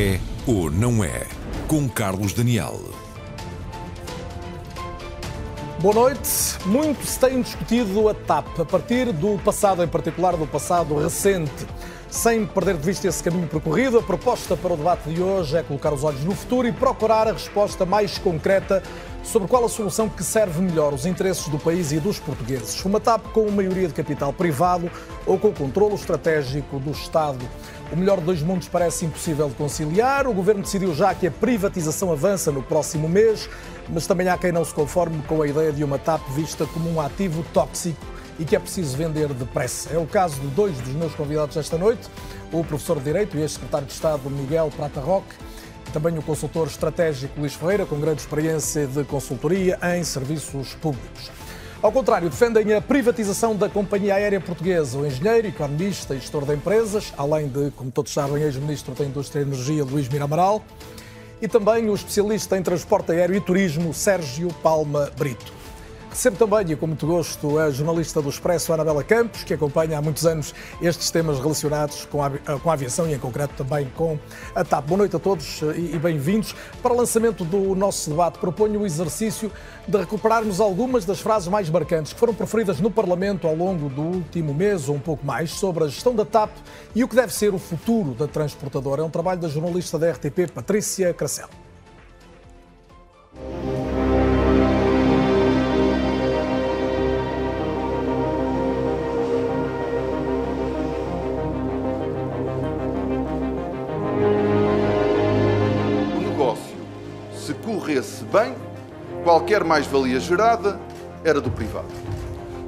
É ou não é? Com Carlos Daniel. Boa noite. Muito se tem discutido a TAP, a partir do passado, em particular do passado recente. Sem perder de vista esse caminho percorrido, a proposta para o debate de hoje é colocar os olhos no futuro e procurar a resposta mais concreta sobre qual a solução que serve melhor os interesses do país e dos portugueses. Uma TAP com maioria de capital privado ou com controlo estratégico do Estado. O melhor de dois mundos parece impossível de conciliar. O governo decidiu já que a privatização avança no próximo mês, mas também há quem não se conforme com a ideia de uma TAP vista como um ativo tóxico e que é preciso vender depressa. É o caso de dois dos meus convidados esta noite, o professor de Direito e ex-secretário de Estado Miguel Prata Roque, também o consultor estratégico Luís Ferreira, com grande experiência de consultoria em serviços públicos. Ao contrário, defendem a privatização da companhia aérea portuguesa. O engenheiro, economista e gestor de empresas, além de, como todos sabem, ex-ministro da Indústria e Energia, Luís Miramaral, e também o especialista em transporte aéreo e turismo, Sérgio Palma Brito. Recebo também, e com muito gosto, a jornalista do Expresso, Anabela Campos, que acompanha há muitos anos estes temas relacionados com a, com a aviação e, em concreto, também com a TAP. Boa noite a todos e, e bem-vindos. Para o lançamento do nosso debate, proponho o exercício de recuperarmos algumas das frases mais marcantes que foram proferidas no Parlamento ao longo do último mês ou um pouco mais sobre a gestão da TAP e o que deve ser o futuro da transportadora. É um trabalho da jornalista da RTP, Patrícia Cracel. Corresse bem, qualquer mais-valia gerada era do privado.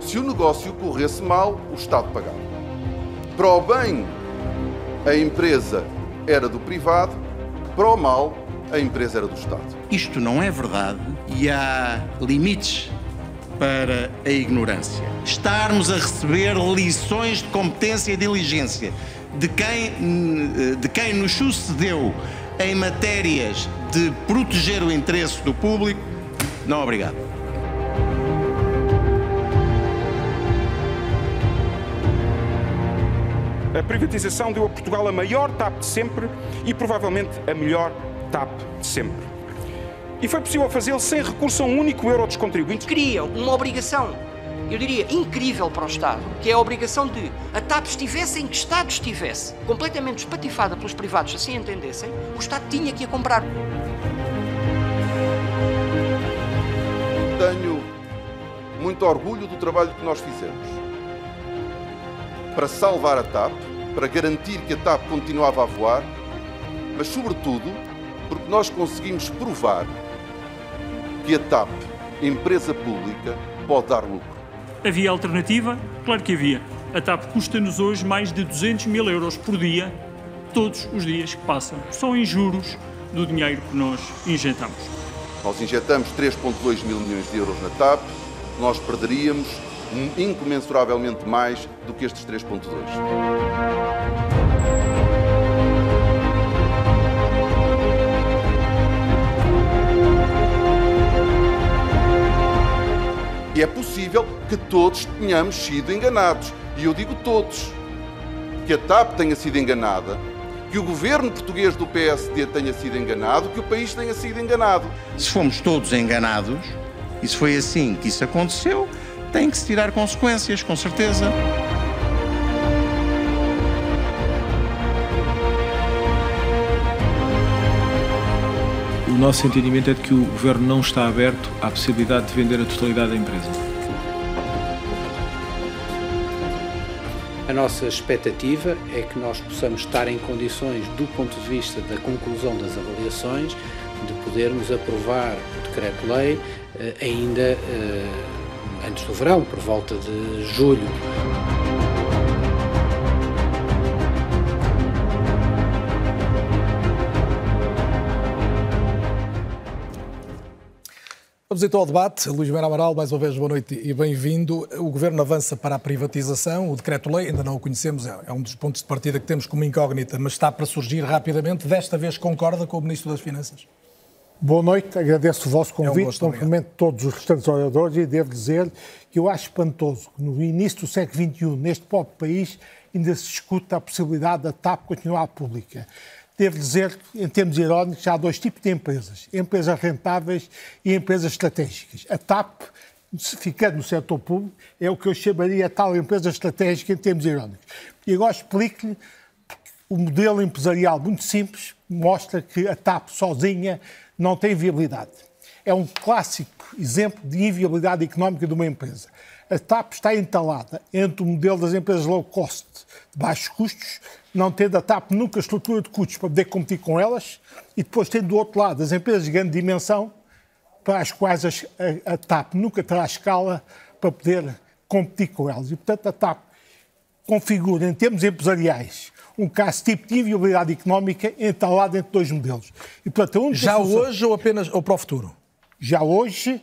Se o negócio corresse mal, o Estado pagava. Para o bem, a empresa era do privado, para o mal, a empresa era do Estado. Isto não é verdade e há limites para a ignorância. Estarmos a receber lições de competência e diligência de quem, de quem nos sucedeu em matérias de proteger o interesse do público, não obrigado. A privatização deu a Portugal a maior TAP de sempre e provavelmente a melhor TAP de sempre. E foi possível fazê-lo sem recurso a um único euro dos contribuintes. Criam uma obrigação eu diria, incrível para o Estado, que é a obrigação de a TAP estivesse em que Estado estivesse, completamente espatifada pelos privados, assim entendessem, o Estado tinha que a comprar. Tenho muito orgulho do trabalho que nós fizemos para salvar a TAP, para garantir que a TAP continuava a voar, mas, sobretudo, porque nós conseguimos provar que a TAP, empresa pública, pode dar lucro. Havia alternativa? Claro que havia. A TAP custa-nos hoje mais de 200 mil euros por dia, todos os dias que passam, só em juros do dinheiro que nós injetamos. Nós injetamos 3,2 mil milhões de euros na TAP, nós perderíamos incomensuravelmente mais do que estes 3,2. E é possível que todos tenhamos sido enganados. E eu digo todos. Que a TAP tenha sido enganada, que o governo português do PSD tenha sido enganado, que o país tenha sido enganado. Se fomos todos enganados, e se foi assim que isso aconteceu, tem que se tirar consequências, com certeza. Nosso entendimento é de que o governo não está aberto à possibilidade de vender a totalidade da empresa. A nossa expectativa é que nós possamos estar em condições, do ponto de vista da conclusão das avaliações, de podermos aprovar o decreto-lei eh, ainda eh, antes do verão, por volta de julho. Vamos então ao debate. Luís Mera Amaral, mais uma vez, boa noite e bem-vindo. O Governo avança para a privatização. O decreto-lei, ainda não o conhecemos, é um dos pontos de partida que temos como incógnita, mas está para surgir rapidamente. Desta vez concorda com o Ministro das Finanças? Boa noite, agradeço o vosso convite, é um cumprimento todos os restantes oradores e devo dizer que eu acho espantoso que no início do século XXI, neste pobre país, ainda se discuta a possibilidade da TAP continuar pública devo dizer, em termos irónicos, há dois tipos de empresas: empresas rentáveis e empresas estratégicas. A TAP, ficando no setor público, é o que eu chamaria tal empresa estratégica em termos irónicos. E agora explico-lhe o modelo empresarial muito simples mostra que a TAP sozinha não tem viabilidade. É um clássico exemplo de inviabilidade económica de uma empresa. A TAP está entalada entre o modelo das empresas low cost, de baixos custos, não tendo a TAP nunca estrutura de custos para poder competir com elas, e depois tendo do outro lado as empresas de grande dimensão, para as quais a, a, a TAP nunca terá escala para poder competir com elas. E, portanto, a TAP configura, em termos empresariais, um caso tipo de inviabilidade económica entalado entre dois modelos. E, portanto, Já solução... hoje ou apenas ou para o futuro? Já hoje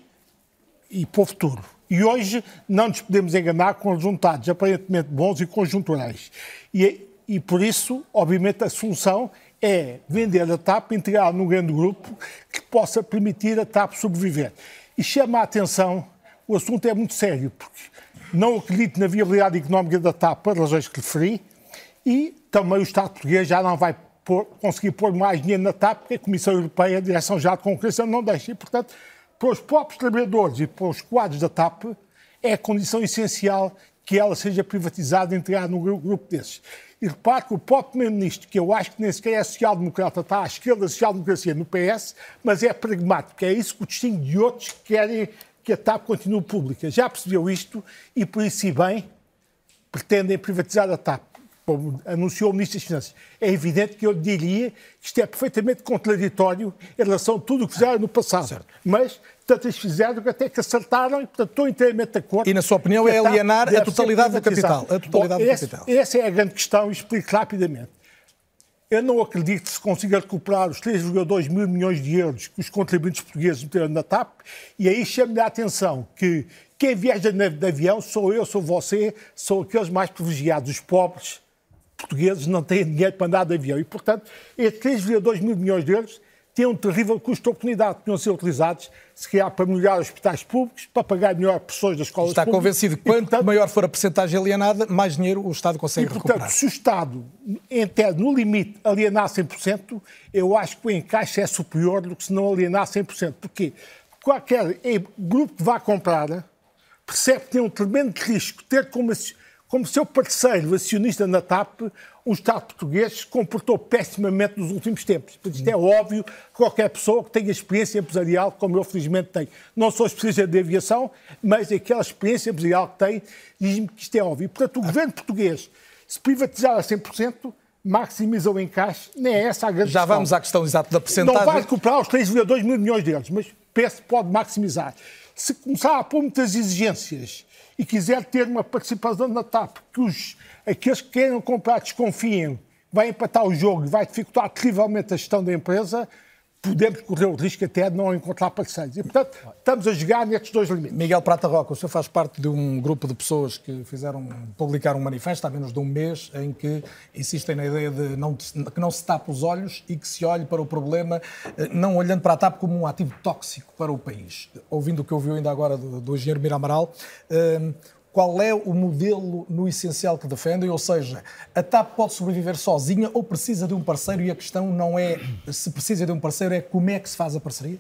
e para o futuro. E hoje não nos podemos enganar com resultados aparentemente bons e conjunturais. E, e por isso, obviamente, a solução é vender a TAP, integrar num grande grupo que possa permitir a TAP sobreviver. E chama a atenção, o assunto é muito sério, porque não acredito na viabilidade económica da TAP por razões que referi e também o Estado português já não vai pôr, conseguir pôr mais dinheiro na TAP, porque a Comissão Europeia, a Direção-Geral de Concorrência, não deixa. E, portanto, para os próprios trabalhadores e para os quadros da TAP, é condição essencial que ela seja privatizada e entrar num grupo desses. E repare que o próprio Primeiro-Ministro, que eu acho que nem sequer é social-democrata, está à esquerda da social-democracia no PS, mas é pragmático, é isso que o distingue de outros que querem que a TAP continue pública. Já percebeu isto e, por isso, e bem, pretendem privatizar a TAP como anunciou o Ministro das Finanças. É evidente que eu diria que isto é perfeitamente contraditório em relação a tudo o que fizeram no passado. Certo. Mas tanto eles fizeram até que acertaram e, portanto, estou inteiramente de acordo. E, na sua opinião, é alienar a totalidade do capital. A totalidade Bom, esse, do capital. Essa é a grande questão e explico rapidamente. Eu não acredito que se consiga recuperar os 3,2 mil milhões de euros que os contribuintes portugueses meteram na TAP, e aí chamo-lhe a atenção que quem viaja de avião sou eu, sou você, são aqueles mais privilegiados, os pobres, portugueses não têm dinheiro para andar de avião. E, portanto, estes 3,2 mil milhões de euros têm um terrível custo de oportunidade. Podiam ser utilizados, se calhar, para melhorar hospítais públicos, para pagar melhor pessoas das escolas Está públicas. Está convencido que quanto portanto, maior for a percentagem alienada, mais dinheiro o Estado consegue e, portanto, recuperar. se o Estado, em no limite, alienar 100%, eu acho que o encaixe é superior do que se não alienar 100%. Porquê? Qualquer grupo que vá comprar percebe que tem um tremendo risco ter como como seu parceiro acionista na TAP, o Estado português se comportou pessimamente nos últimos tempos. Isto é óbvio que qualquer pessoa que tenha experiência empresarial, como eu felizmente tenho, não sou especialista de aviação, mas aquela experiência empresarial que tenho, diz-me que isto é óbvio. Portanto, o governo português, se privatizar a 100%, maximiza o encaixe, nem é essa a grande Já questão. vamos à questão exata da porcentagem. Não vai recuperar os 3,2 mil milhões de euros, mas penso que pode maximizar. Se começar a pôr muitas exigências e quiser ter uma participação na TAP, que os, aqueles que queiram comprar desconfiem, vai empatar o jogo e vai dificultar terrivelmente a gestão da empresa, podemos correr o risco até de não encontrar parceiros. E, portanto, estamos a jogar nestes dois limites. Miguel Prata Roca, o senhor faz parte de um grupo de pessoas que fizeram, publicaram um manifesto há menos de um mês em que insistem na ideia de não, que não se tape os olhos e que se olhe para o problema, eh, não olhando para a TAP como um ativo tóxico para o país. Ouvindo o que ouviu ainda agora do, do engenheiro Miramaral, eh, qual é o modelo no essencial que defendem, ou seja, a TAP pode sobreviver sozinha ou precisa de um parceiro e a questão não é se precisa de um parceiro, é como é que se faz a parceria?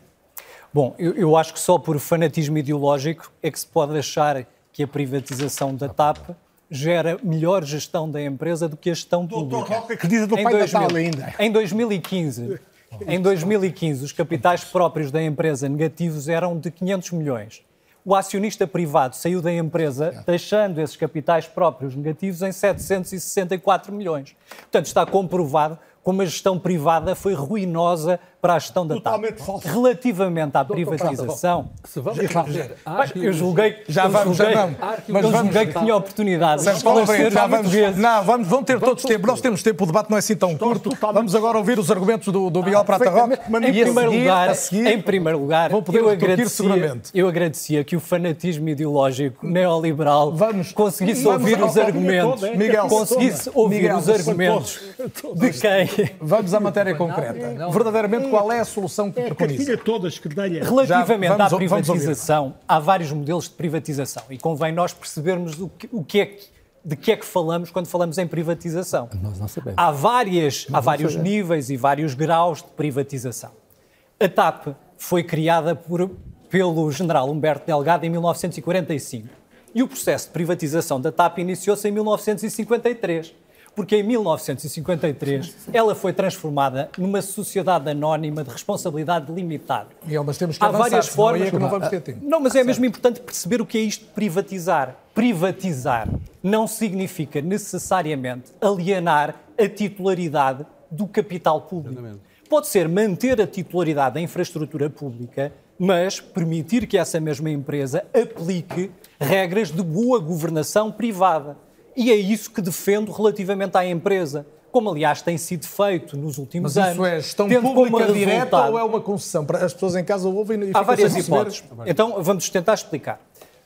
Bom, eu, eu acho que só por fanatismo ideológico é que se pode achar que a privatização da TAP gera melhor gestão da empresa do que a gestão pública. Doutor Roca acredita do em pai 2000, Natal ainda. Em 2015, em 2015, os capitais próprios da empresa negativos eram de 500 milhões o acionista privado saiu da empresa deixando esses capitais próprios negativos em 764 milhões. Portanto, está comprovado como a gestão privada foi ruinosa para a gestão da Totalmente TAP. Falso. Relativamente à privatização, se vamos fazer, eu julguei já vamos, julguei, já vamos. Mas eu julguei que tinha oportunidade de esclarecer já vamos, Não, vamos, vão ter todos tempo. Nós temos tempo, o debate não é assim tão curto. Vamos agora ouvir os argumentos do, do Miguel ah, Prata Roque. Em primeiro lugar, em primeiro lugar, eu agradecia, eu agradecia que o fanatismo ideológico neoliberal vamos, conseguisse vamos ouvir os argumentos, Miguel, conseguisse ouvir os argumentos de quem. Vamos à matéria concreta. Verdadeiramente, qual é a solução que é, preconiza? todas que Relativamente vamos, à privatização, há vários modelos de privatização e convém nós percebermos o que, o que é que de que é que falamos quando falamos em privatização. Nós não sabemos. Há, várias, há vários sabemos. níveis e vários graus de privatização. A TAP foi criada por, pelo general Humberto Delgado em 1945 e o processo de privatização da TAP iniciou-se em 1953 porque em 1953 ela foi transformada numa sociedade anónima de responsabilidade limitada. Miguel, mas temos que Há várias formas. é que não vamos ter tempo. Não, mas é mesmo importante perceber o que é isto de privatizar. Privatizar não significa necessariamente alienar a titularidade do capital público. Pode ser manter a titularidade da infraestrutura pública, mas permitir que essa mesma empresa aplique regras de boa governação privada. E é isso que defendo relativamente à empresa. Como, aliás, tem sido feito nos últimos Mas anos. isso é gestão pública direta ou é uma concessão? Para as pessoas em casa ouvem e Há várias hipóteses. Então vamos tentar explicar.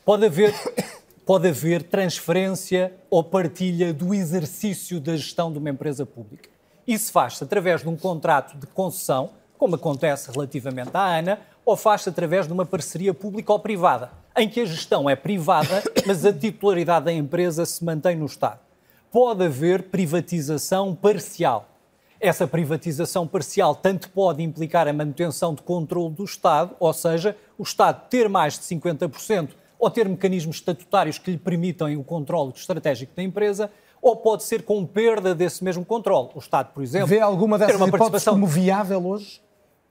Pode haver, pode haver transferência ou partilha do exercício da gestão de uma empresa pública. Isso faz-se através de um contrato de concessão, como acontece relativamente à ANA, ou faz-se através de uma parceria pública ou privada, em que a gestão é privada, mas a titularidade da empresa se mantém no Estado. Pode haver privatização parcial. Essa privatização parcial tanto pode implicar a manutenção de controle do Estado, ou seja, o Estado ter mais de 50% ou ter mecanismos estatutários que lhe permitam o controle estratégico da empresa, ou pode ser com perda desse mesmo controle. O Estado, por exemplo, Vê alguma ter dessas uma hipóteses participação como viável hoje?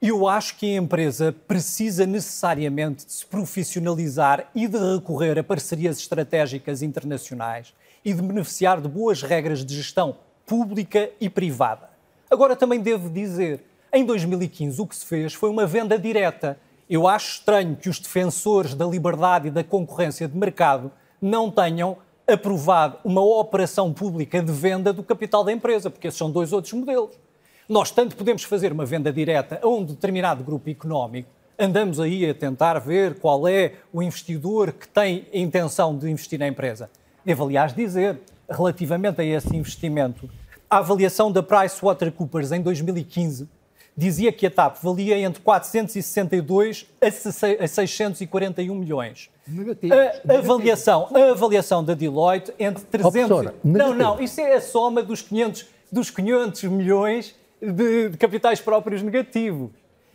Eu acho que a empresa precisa necessariamente de se profissionalizar e de recorrer a parcerias estratégicas internacionais e de beneficiar de boas regras de gestão pública e privada. Agora também devo dizer, em 2015 o que se fez foi uma venda direta. Eu acho estranho que os defensores da liberdade e da concorrência de mercado não tenham aprovado uma operação pública de venda do capital da empresa, porque esses são dois outros modelos. Nós tanto podemos fazer uma venda direta a um determinado grupo económico, andamos aí a tentar ver qual é o investidor que tem a intenção de investir na empresa. Devo, aliás, dizer, relativamente a esse investimento, a avaliação da PricewaterhouseCoopers em 2015 dizia que a TAP valia entre 462 a 641 milhões. Negativo. A avaliação, a avaliação da Deloitte entre 300 professora, Não, não, isso é a soma dos 500, dos 500 milhões de, de capitais próprios negativo.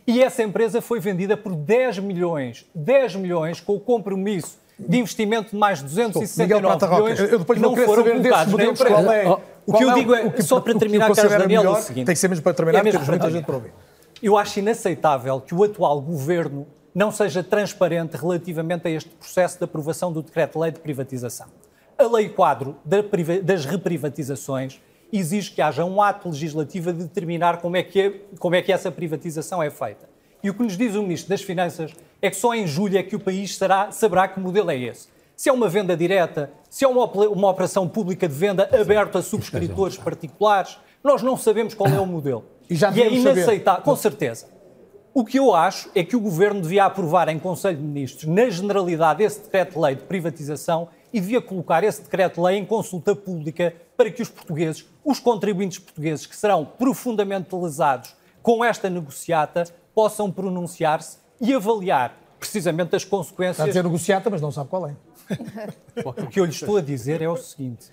E essa empresa foi vendida por 10 milhões, 10 milhões com o compromisso de investimento de mais de Miguel 269 Prata Roca, milhões eu depois não foram colocados na empresa. qual é. O qual que eu é digo é, o que- só para o terminar, Carlos considera Daniel, é o melhor, seguinte. Tem que ser mesmo para terminar, É mesmo porque muita gente para ouvir. Eu acho inaceitável que o atual governo não seja transparente relativamente a este processo de aprovação do decreto-lei de privatização. A lei quadro das reprivatizações exige que haja um ato legislativo a determinar como é, que é- como é que essa privatização é feita. E o que nos diz o Ministro das Finanças é que só em julho é que o país será- saberá que modelo é esse. Se é uma venda direta, se é uma, uma operação pública de venda aberta a subscritores particulares, nós não sabemos qual é o modelo. E já é devemos saber. inaceitável, com certeza. O que eu acho é que o Governo devia aprovar em Conselho de Ministros, na generalidade, esse decreto-lei de privatização e devia colocar esse decreto-lei em consulta pública para que os portugueses, os contribuintes portugueses que serão profundamente lesados com esta negociata, possam pronunciar-se e avaliar precisamente as Está a consequências dizer negociata, mas não sabe qual é. o que eu lhe estou a dizer é o seguinte: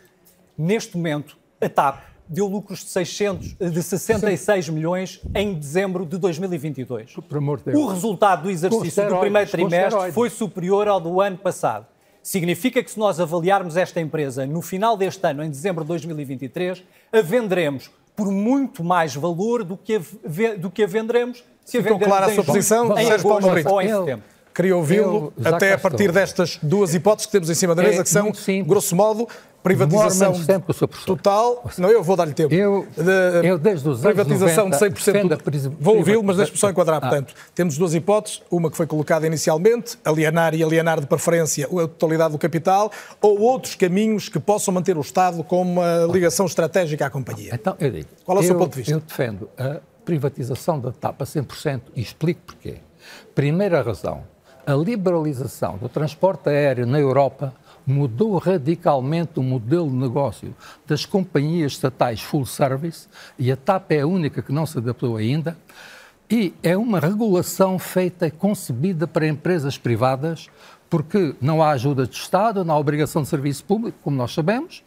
neste momento, a TAP deu lucros de, 600, de 66 milhões em dezembro de 2022. Por amor de Deus. O resultado do exercício do primeiro trimestre foi superior ao do ano passado. Significa que se nós avaliarmos esta empresa no final deste ano, em dezembro de 2023, a venderemos por muito mais valor do que a, do que a venderemos se a Ficou vendermos clara a em sua posição, em agosto ou em setembro. Queria ouvi-lo até a partir estou. destas duas hipóteses que temos em cima da mesa, É que são, grosso modo, privatização total. Não, eu vou dar-lhe tempo. Eu- De- eu desde os anos privatização 90 de 100%. defendo a do- pris- Vou ouvi-lo, mas deixe-me só enquadrar. Ah. Portanto, temos duas hipóteses. Uma que foi colocada inicialmente, alienar e alienar de preferência a totalidade do capital, ou outros caminhos que possam manter o Estado com uma ligação estratégica à companhia. Então, eu digo. Qual é o seu eu- ponto de vista? Eu defendo a privatização da TAP a 100% e explico porquê. Primeira razão, a liberalização do transporte aéreo na Europa mudou radicalmente o modelo de negócio das companhias estatais full service e a TAP é a única que não se adaptou ainda. E é uma regulação feita e concebida para empresas privadas, porque não há ajuda de Estado, não há obrigação de serviço público, como nós sabemos.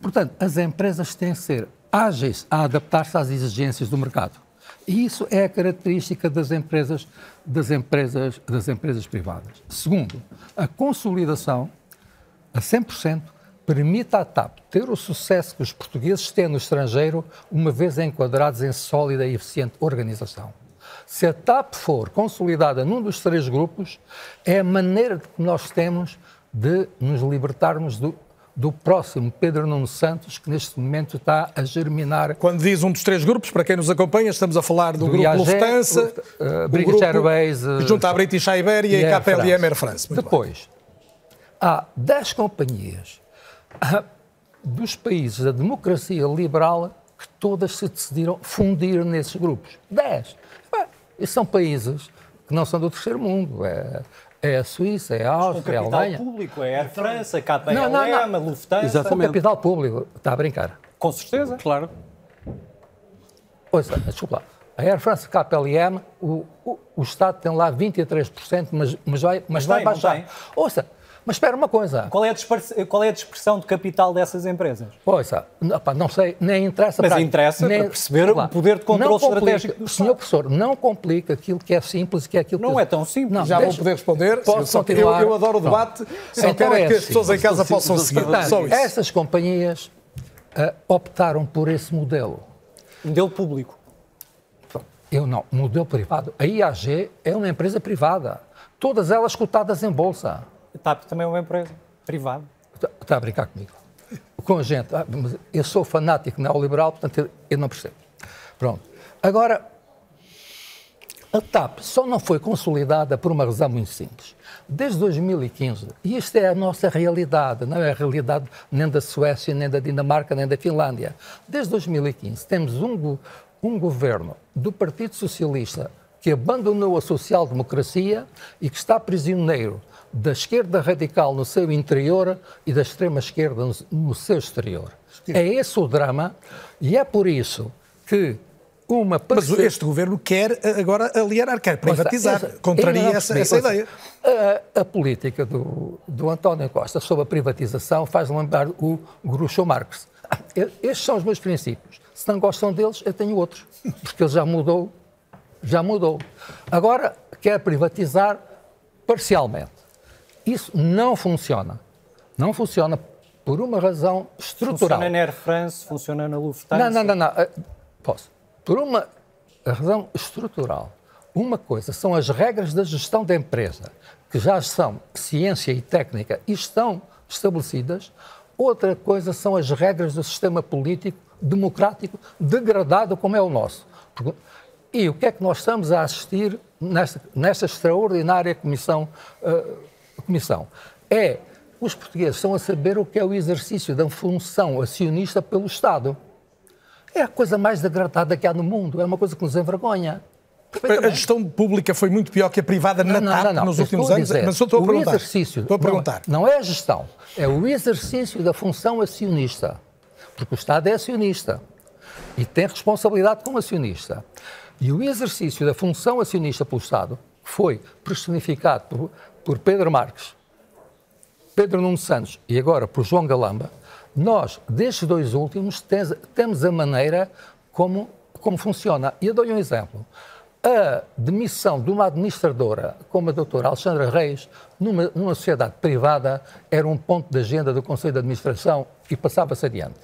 Portanto, as empresas têm que ser ágeis a adaptar-se às exigências do mercado. E isso é a característica das empresas, das empresas, das empresas privadas. Segundo, a consolidação a 100% permite à TAP ter o sucesso que os portugueses têm no estrangeiro, uma vez enquadrados em sólida e eficiente organização. Se a TAP for consolidada num dos três grupos, é a maneira que nós temos de nos libertarmos do, do próximo Pedro Nuno Santos, que neste momento está a germinar. Quando diz um dos três grupos, para quem nos acompanha, estamos a falar do, do grupo IAG, Lufthansa, uh, British Airways, uh, junto à British Iberia e, e KPLM Air France. Muito Depois, bem. há 10 companhias uh, dos países da democracia liberal que todas se decidiram fundir nesses grupos. 10. E são países que não são do terceiro mundo. É, é a Suíça, é a Áustria, é a Alemanha. capital público, é a Air France, a KPLM, não, não, não. a Lufthansa. Exatamente. O capital público, está a brincar. Com certeza. Claro. Ouça, desculpa lá. A Air France, a KPLM, o, o, o Estado tem lá 23%, mas, mas vai, mas, mas vai tem, baixar. Ouça, mas espera uma coisa. Qual é a, qual é a dispersão de capital dessas empresas? Pois, opa, não sei, nem interessa Mas para interessa nem, para perceber o poder de controle estratégico. Senhor professor, não complica aquilo que é simples e que é aquilo não que... é tão simples. Não, Já deixa, vou poder responder. Posso continuar? Eu, eu adoro o debate, só então quero é que as pessoas em casa possam seguir. Só isso. Essas companhias uh, optaram por esse modelo. Modelo público. Eu não. Modelo privado. A IAG é uma empresa privada. Todas elas cotadas em bolsa. TAP também é uma empresa privada. Está, está a brincar comigo. Com gente. Ah, eu sou fanático neoliberal, portanto eu não percebo. Pronto. Agora, a TAP só não foi consolidada por uma razão muito simples. Desde 2015, e isto é a nossa realidade, não é a realidade nem da Suécia, nem da Dinamarca, nem da Finlândia. Desde 2015 temos um, um governo do Partido Socialista que abandonou a social-democracia e que está prisioneiro da esquerda radical no seu interior e da extrema-esquerda no, no, seu exterior. É esse o drama e é por isso que uma... Mas este governo quer agora alienar, quer privatizar, Mas, contraria essa, essa, ideia. A, a, política do, do António Costa sobre a privatização faz lembrar o Groucho Marx. Estes são os meus princípios. Se não gostam deles, eu tenho outros, porque ele já mudou, já mudou. Agora quer privatizar parcialmente. Isso não funciona. Não funciona por uma razão estrutural. Funciona na Air France, funciona na Lufthansa? Não, não, não. não. Eh, posso. Por uma razão estrutural. Uma coisa são as regras da gestão da empresa, que já são ciência e técnica e estão estabelecidas. Outra coisa são as regras do sistema político democrático degradado como é o nosso. E o que é que nós estamos a assistir nesta, nesta extraordinária comissão uh, Comissão é os portugueses estão a saber o que é o exercício da função acionista pelo Estado. É a coisa mais degradada que há no mundo, é uma coisa que nos envergonha. A gestão pública foi muito pior que a privada na não, TAP não, não, nos últimos anos, dizer, mas só estou a perguntar. Exercício, estou a perguntar. Não, não é a gestão, é o exercício da função acionista. Porque o Estado é acionista e tem responsabilidade como acionista. E o exercício da função acionista pelo Estado foi personificado por, por Pedro Marques, Pedro Nuno Santos e agora por João Galamba, nós, destes dois últimos, temos a maneira como, como funciona. E eu dou-lhe um exemplo. A demissão de uma administradora como a doutora Alexandra Reis, numa, numa sociedade privada, era um ponto de agenda do Conselho de Administração e passava-se adiante.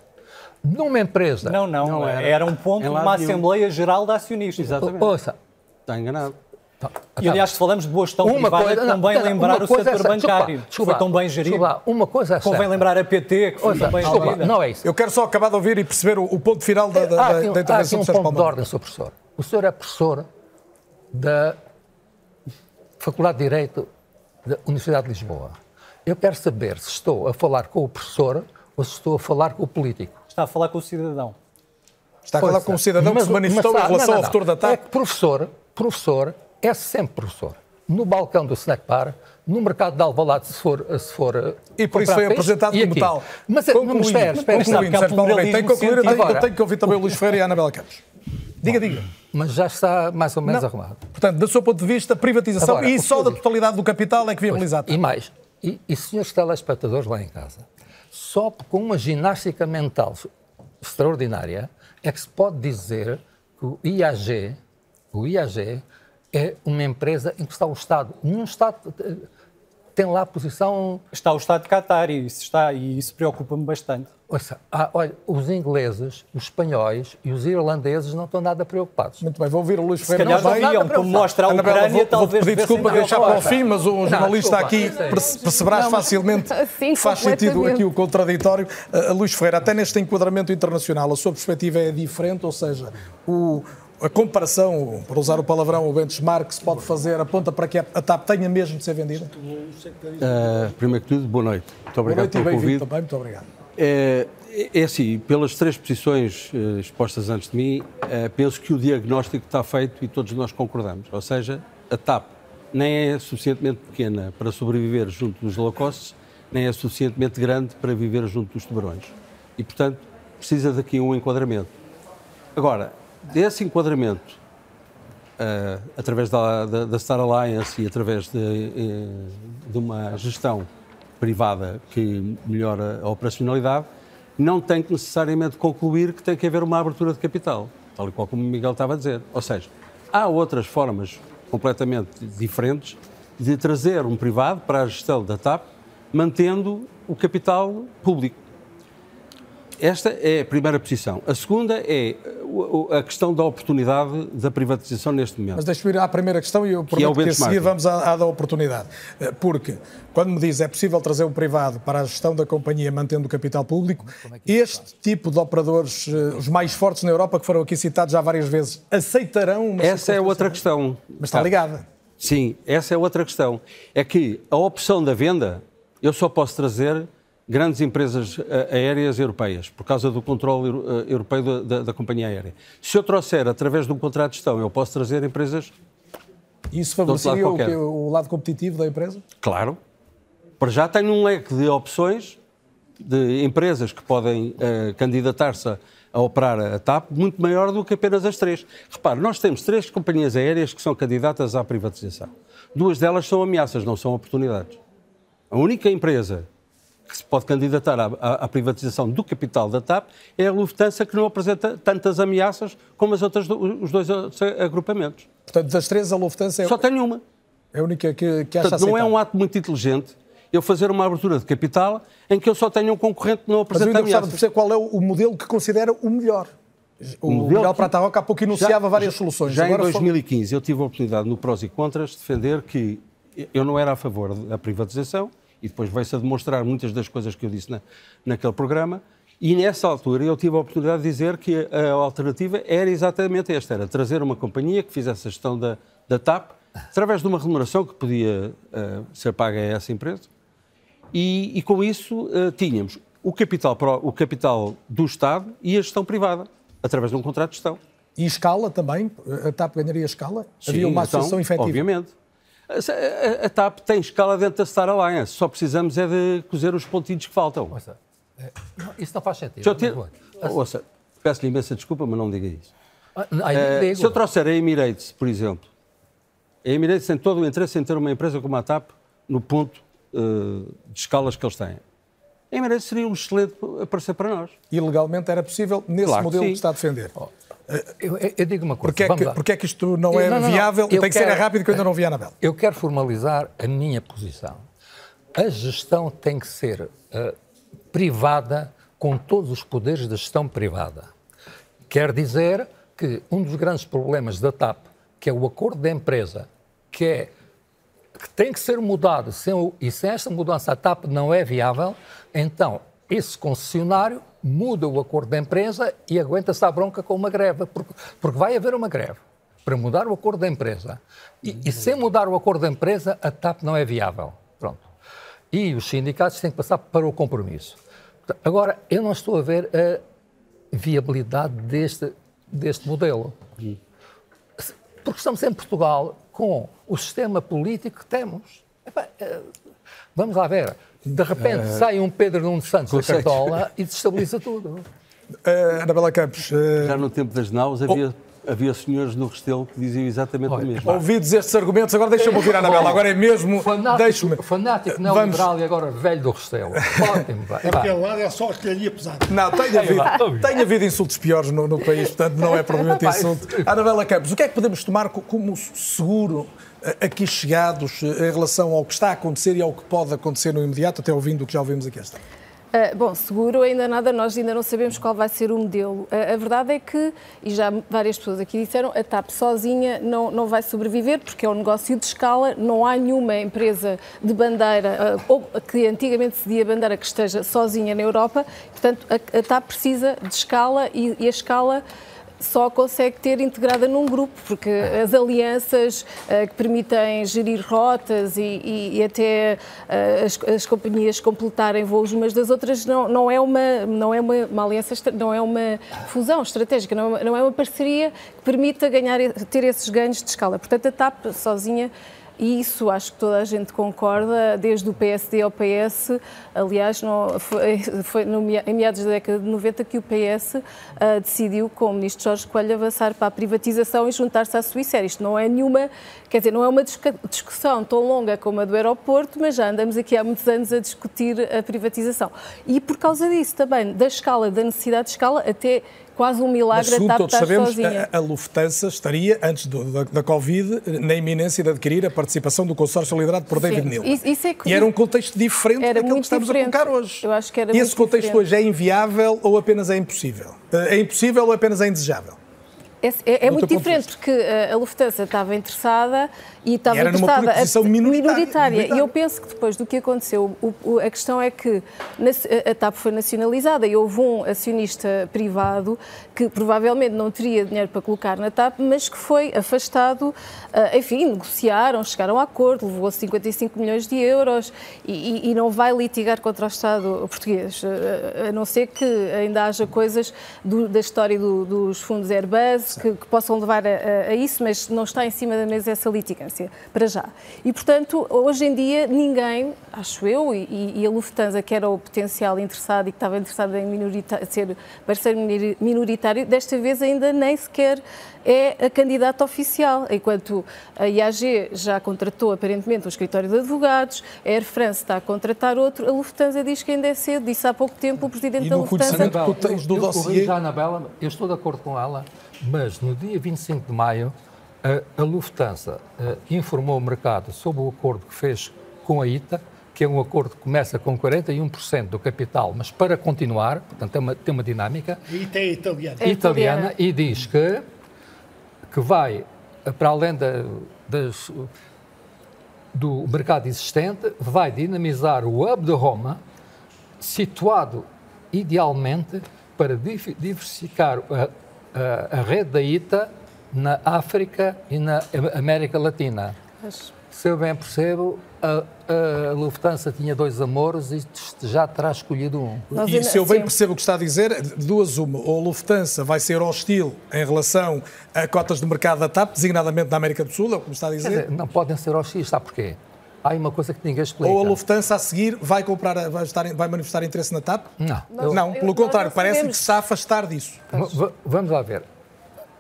Numa empresa. Não, não, não era. era. um ponto de uma Assembleia Geral de Acionistas. Exatamente. Ouça. Está enganado. Tá, e aliás, se falamos de boa gestão uma privada, coisa, convém não, lembrar o setor é bancário, que foi tão bem gerido. Lá, uma coisa é convém lembrar a PT, que foi tão bem gerida. Não é isso. Eu quero só acabar de ouvir e perceber o, o ponto final da, da, há aqui, da intervenção há aqui um ponto de ordem, Sr. Professor. O senhor é professor da Faculdade de Direito da Universidade de Lisboa. Eu quero saber se estou a falar com o professor ou se estou a falar com o político. Está a falar com o cidadão. Está a falar com o cidadão mas, que se manifestou mas, em relação não, não, ao futuro da TAP? É que professor, professor é sempre professor. No balcão do Snack Bar, no mercado de Alvalade, se for... Se for e por isso foi apresentado como aqui. tal. Mas, é, concluindo, espera, espera. Concluindo, Sérgio Paulo Tem que concluir, eu tenho, eu tenho que ouvir também o Luís Ferreira e a Anabela Campos. Diga, diga. Mas já está mais ou menos Não. arrumado. Portanto, do seu ponto de vista, privatização Agora, e só da totalidade do capital é que viabiliza a TAP. E mais, e, e senhores telespectadores lá em casa, só com uma ginástica mental extraordinária é que se pode dizer que o IAG, o IAG é uma empresa em que está o Estado. Nenhum Estado eh, tem lá a posição. Está o Estado de Qatar e isso, está, e isso preocupa-me bastante. Ouça, ah, olha, os ingleses, os espanhóis e os irlandeses não estão nada preocupados. Muito bem, vou ouvir o Luís Se Ferreira. calhar deviam, como mostra a Anabela, Ucrânia, vou, talvez vou pedir desculpa deixar para o fim, mas o Não, jornalista desculpa, aqui perceberás Não, facilmente sim, faz sentido aqui o contraditório. Uh, Luís Ferreira, até neste enquadramento internacional, a sua perspectiva é diferente, ou seja, o- a comparação, para usar o palavrão, o benchmark que se pode fazer, aponta para que a TAP tenha mesmo de ser vendida? Uh, primeiro que tudo, boa noite. Muito Boa obrigado noite e pelo convite. também, muito obrigado. É, é assim, pelas três posições eh, expostas antes de mim, eh, penso que o diagnóstico está feito e todos nós concordamos. Ou seja, a TAP nem é suficientemente pequena para sobreviver junto dos low costs, nem é suficientemente grande para viver junto dos tubarões. E, portanto, precisa daqui um enquadramento. Agora, desse enquadramento, eh, através da, da, da Star Alliance e através de, eh, de uma gestão privada que melhora a operacionalidade, não tem que necessariamente concluir que tem que haver uma abertura de capital, tal e qual como o Miguel estava a dizer. Ou seja, há outras formas completamente diferentes de trazer um privado para a gestão da TAP, mantendo o capital público. Esta é a primeira posição. A segunda é o- o- a questão da oportunidade da privatização neste momento. Mas deixe-me ir à primeira questão e eu é o prometo que, a seguir vamos à, à da oportunidade. Eh, Porque, quando me diz é possível trazer um privado para a gestão da companhia mantendo o capital público, este tipo de operadores, eh, os mais fortes na Europa, que foram aqui citados já várias vezes, aceitarão uma Essa é outra questão. Mas está ligada. Sim, essa é outra questão. É que a opção da venda, eu só posso trazer grandes empresas eh, aéreas europeias, por causa do controle eh, europeu da, da- da companhia aérea. Se eu trouxer através de um contrato de gestão, eu posso trazer empresas. Isso favoreceria o, quê? o lado competitivo da empresa? Claro. Para já tenho um leque de opções de empresas que podem eh, candidatar-se a operar a TAP muito maior do que apenas as três. Repare, nós temos três companhias aéreas que são candidatas à privatização. Duas delas são ameaças, não são oportunidades. A única empresa que se pode candidatar à, à- privatização do capital da TAP é a Lufthansa, que não apresenta tantas ameaças como as outras, os dois agrupamentos. Portanto, das três, a Lufthansa é, Só tenho uma. é a única que, que acha Portanto, não é aceitável. um ato muito inteligente eu fazer uma abertura de capital em que eu só tenho um concorrente que não Mas eu apresenta ainda gostava de ameaças. perceber qual é o, o modelo que considera o melhor. O, modelo Miguel que- há pouco enunciava Já- várias soluções. Já Agora em fal- 2015 eu tive a oportunidade no prós e contras de defender que eu não era a favor da privatização e depois veio-se a demonstrar muitas das coisas que eu disse na, naquele programa e nessa altura eu tive a oportunidade de dizer que a alternativa era exatamente esta, era trazer uma companhia que fizesse a gestão da, da TAP através de uma remuneração que podia eh, ser paga a essa empresa e, e com isso eh, tínhamos o capital, pró- o capital do Estado e a gestão privada através de um contrato de gestão. E escala também? A TAP ganharia escala? Havia Sim, uma então, associação efetiva? Obviamente. A, a- a TAP tem escala dentro da Star Alliance. Só precisamos é de cozer os pontinhos que faltam. Não, Isso não faz sentido. Mas, olha, Ouça, peço-lhe imensa desculpa, mas não diga isso. Ah, Eh, digo. se eu trouxer a Emirates, por exemplo, a Emirates tem todo o interesse em ter uma empresa como a TAP no ponto eh, de escalas que eles têm. A Emirates seria um excelente aparecer para nós. E legalmente era possível nesse Claro que modelo que, sim. está a defender. Eu, eu- eu digo uma coisa. Porque é, que, porque é que isto não é Não, não, não. viável? Eu Tem que ser rápido que eu ainda não vi a Anabel. Eu quero formalizar a minha posição. A gestão tem que ser eh, privada com todos os poderes da gestão privada. Quer dizer que um dos grandes problemas da TAP, que é o acordo da empresa, que é que tem que ser mudado sem o- e sem esta mudança a TAP não é viável, então esse concessionário muda o acordo da empresa e aguenta-se a bronca com uma greve, porque, porque vai haver uma greve para mudar o acordo da empresa. E, e sem mudar o acordo da empresa, a TAP não é viável. Pronto. E os sindicatos têm que passar para o compromisso. Agora, eu não estou a ver a viabilidade deste, deste modelo. Porque estamos em Portugal com o sistema político que temos. Epá, eh, vamos lá ver. De repente Eh, sai um Pedro Nuno Santos da. Cartola e desestabiliza tudo. Eh, Anabela Campos. eh, Já no tempo das naus havia, havia senhores no Restelo que diziam exatamente o mesmo. Ouvidos estes argumentos, agora deixa-me ouvir a Anabela. Agora é mesmo. Deixa-me. Fanático, fanático neoliberal e agora velho do Restelo. Ótimo. vai. Aquele lado é só artilharia pesada. Não, tem havido, tem havido insultos piores no, no país, portanto não é propriamente insulto. Anabela Campos, o que é que podemos tomar co- como seguro aqui chegados eh, em relação ao que está a acontecer e ao que pode acontecer no imediato, até ouvindo o que já ouvimos aqui esta? Ah, bom, seguro ainda nada, nós ainda não sabemos qual vai ser o modelo. Ah, a verdade é que, e já várias pessoas aqui disseram, a TAP sozinha não, não vai sobreviver porque é um negócio de escala, não há nenhuma empresa de bandeira, ah, ou que antigamente se dia bandeira, que esteja sozinha na Europa, portanto a, a TAP precisa de escala e, e a escala só consegue ter integrada num grupo, porque as alianças eh, que permitem gerir rotas e, e- e até eh, as, as companhias completarem voos umas das outras não, não é, uma, não é uma, uma aliança, não é uma fusão estratégica, não é uma, não é uma parceria que permita ganhar, ter esses ganhos de escala. Portanto, a TAP sozinha e isso acho que toda a gente concorda, desde o PSD ao PS. Aliás, foi, foi no em meados da década de 90 que o PS ah, decidiu, com o ministro Jorge Coelho, avançar para a privatização e juntar-se à Suíça. Isto não é nenhuma, quer dizer, não é uma discussão tão longa como a do aeroporto, mas já andamos aqui há muitos anos a discutir a privatização. E por causa disso também, da escala, da necessidade de escala, até quase um Mas milagre a segundo TAP todos estar sabemos, sozinha. a, a Lufthansa estaria, antes do- da, da Covid, na iminência de adquirir a participação do consórcio liderado por David Sim, Neal. isso- isso é que- E era um contexto diferente Era daquele que estamos diferente. a colocar hoje. Eu acho que era e esse contexto diferente. hoje é inviável ou apenas é impossível? Eh, É impossível ou apenas é indesejável? É, é- é muito diferente porque uh, a Lufthansa estava interessada e estava E era numa interessada posição minoritária, E eu penso que depois do que aconteceu, o- o- a questão é que a TAP foi nacionalizada e houve um acionista privado que provavelmente não teria dinheiro para colocar na TAP, mas que foi afastado, uh, enfim, negociaram, chegaram a acordo, levou 55 milhões de euros e, e- e não vai litigar contra o Estado português, uh, a não ser que ainda haja coisas do- da história do- dos fundos Airbus que, que possam levar a, a- a isso, mas não está em cima da mesa essa litigância, para já. E, portanto, hoje em dia ninguém, acho eu, e, e a Lufthansa, que era o potencial interessado e que estava interessado em minorita- ser parceiro minori- minoritário, desta vez ainda nem sequer é a candidata oficial, enquanto a IAG já contratou aparentemente um escritório de advogados, a Air France está a contratar outro, a Lufthansa diz que ainda é cedo, disse há pouco tempo o presidente E da Lufthansa. do eu, dossiê- corrijo a Anabela, eu estou de acordo com ela, mas no dia 25 de maio, a, a Lufthansa eh, informou o mercado sobre o acordo que fez com a ITA, que é um acordo que começa com 41% do capital, mas para continuar, portanto tem uma, tem uma dinâmica, E tem italiano. É italiana e diz que, que vai, para além da- das, do mercado existente, vai dinamizar o hub de Roma, situado idealmente para diversificar a, a- a rede da ITA na África e na América Latina. Mas- Se eu bem percebo, a, a Lufthansa tinha dois amores e já terá escolhido um. Nós E ainda- se eu bem sim. percebo o que está a dizer, duas uma. Ou a Lufthansa vai ser hostil em relação a cotas de mercado da TAP, designadamente na América do Sul, é o que me está a Quer dizer. dizer, não podem ser hostis, sabe porquê? Há uma coisa que ninguém explica. Ou a Lufthansa a seguir vai, comprar, vai, estar, vai manifestar interesse na TAP? Não. Não, eu- pelo contrário, não parece que se está a afastar disso. Va- Vamos lá ver.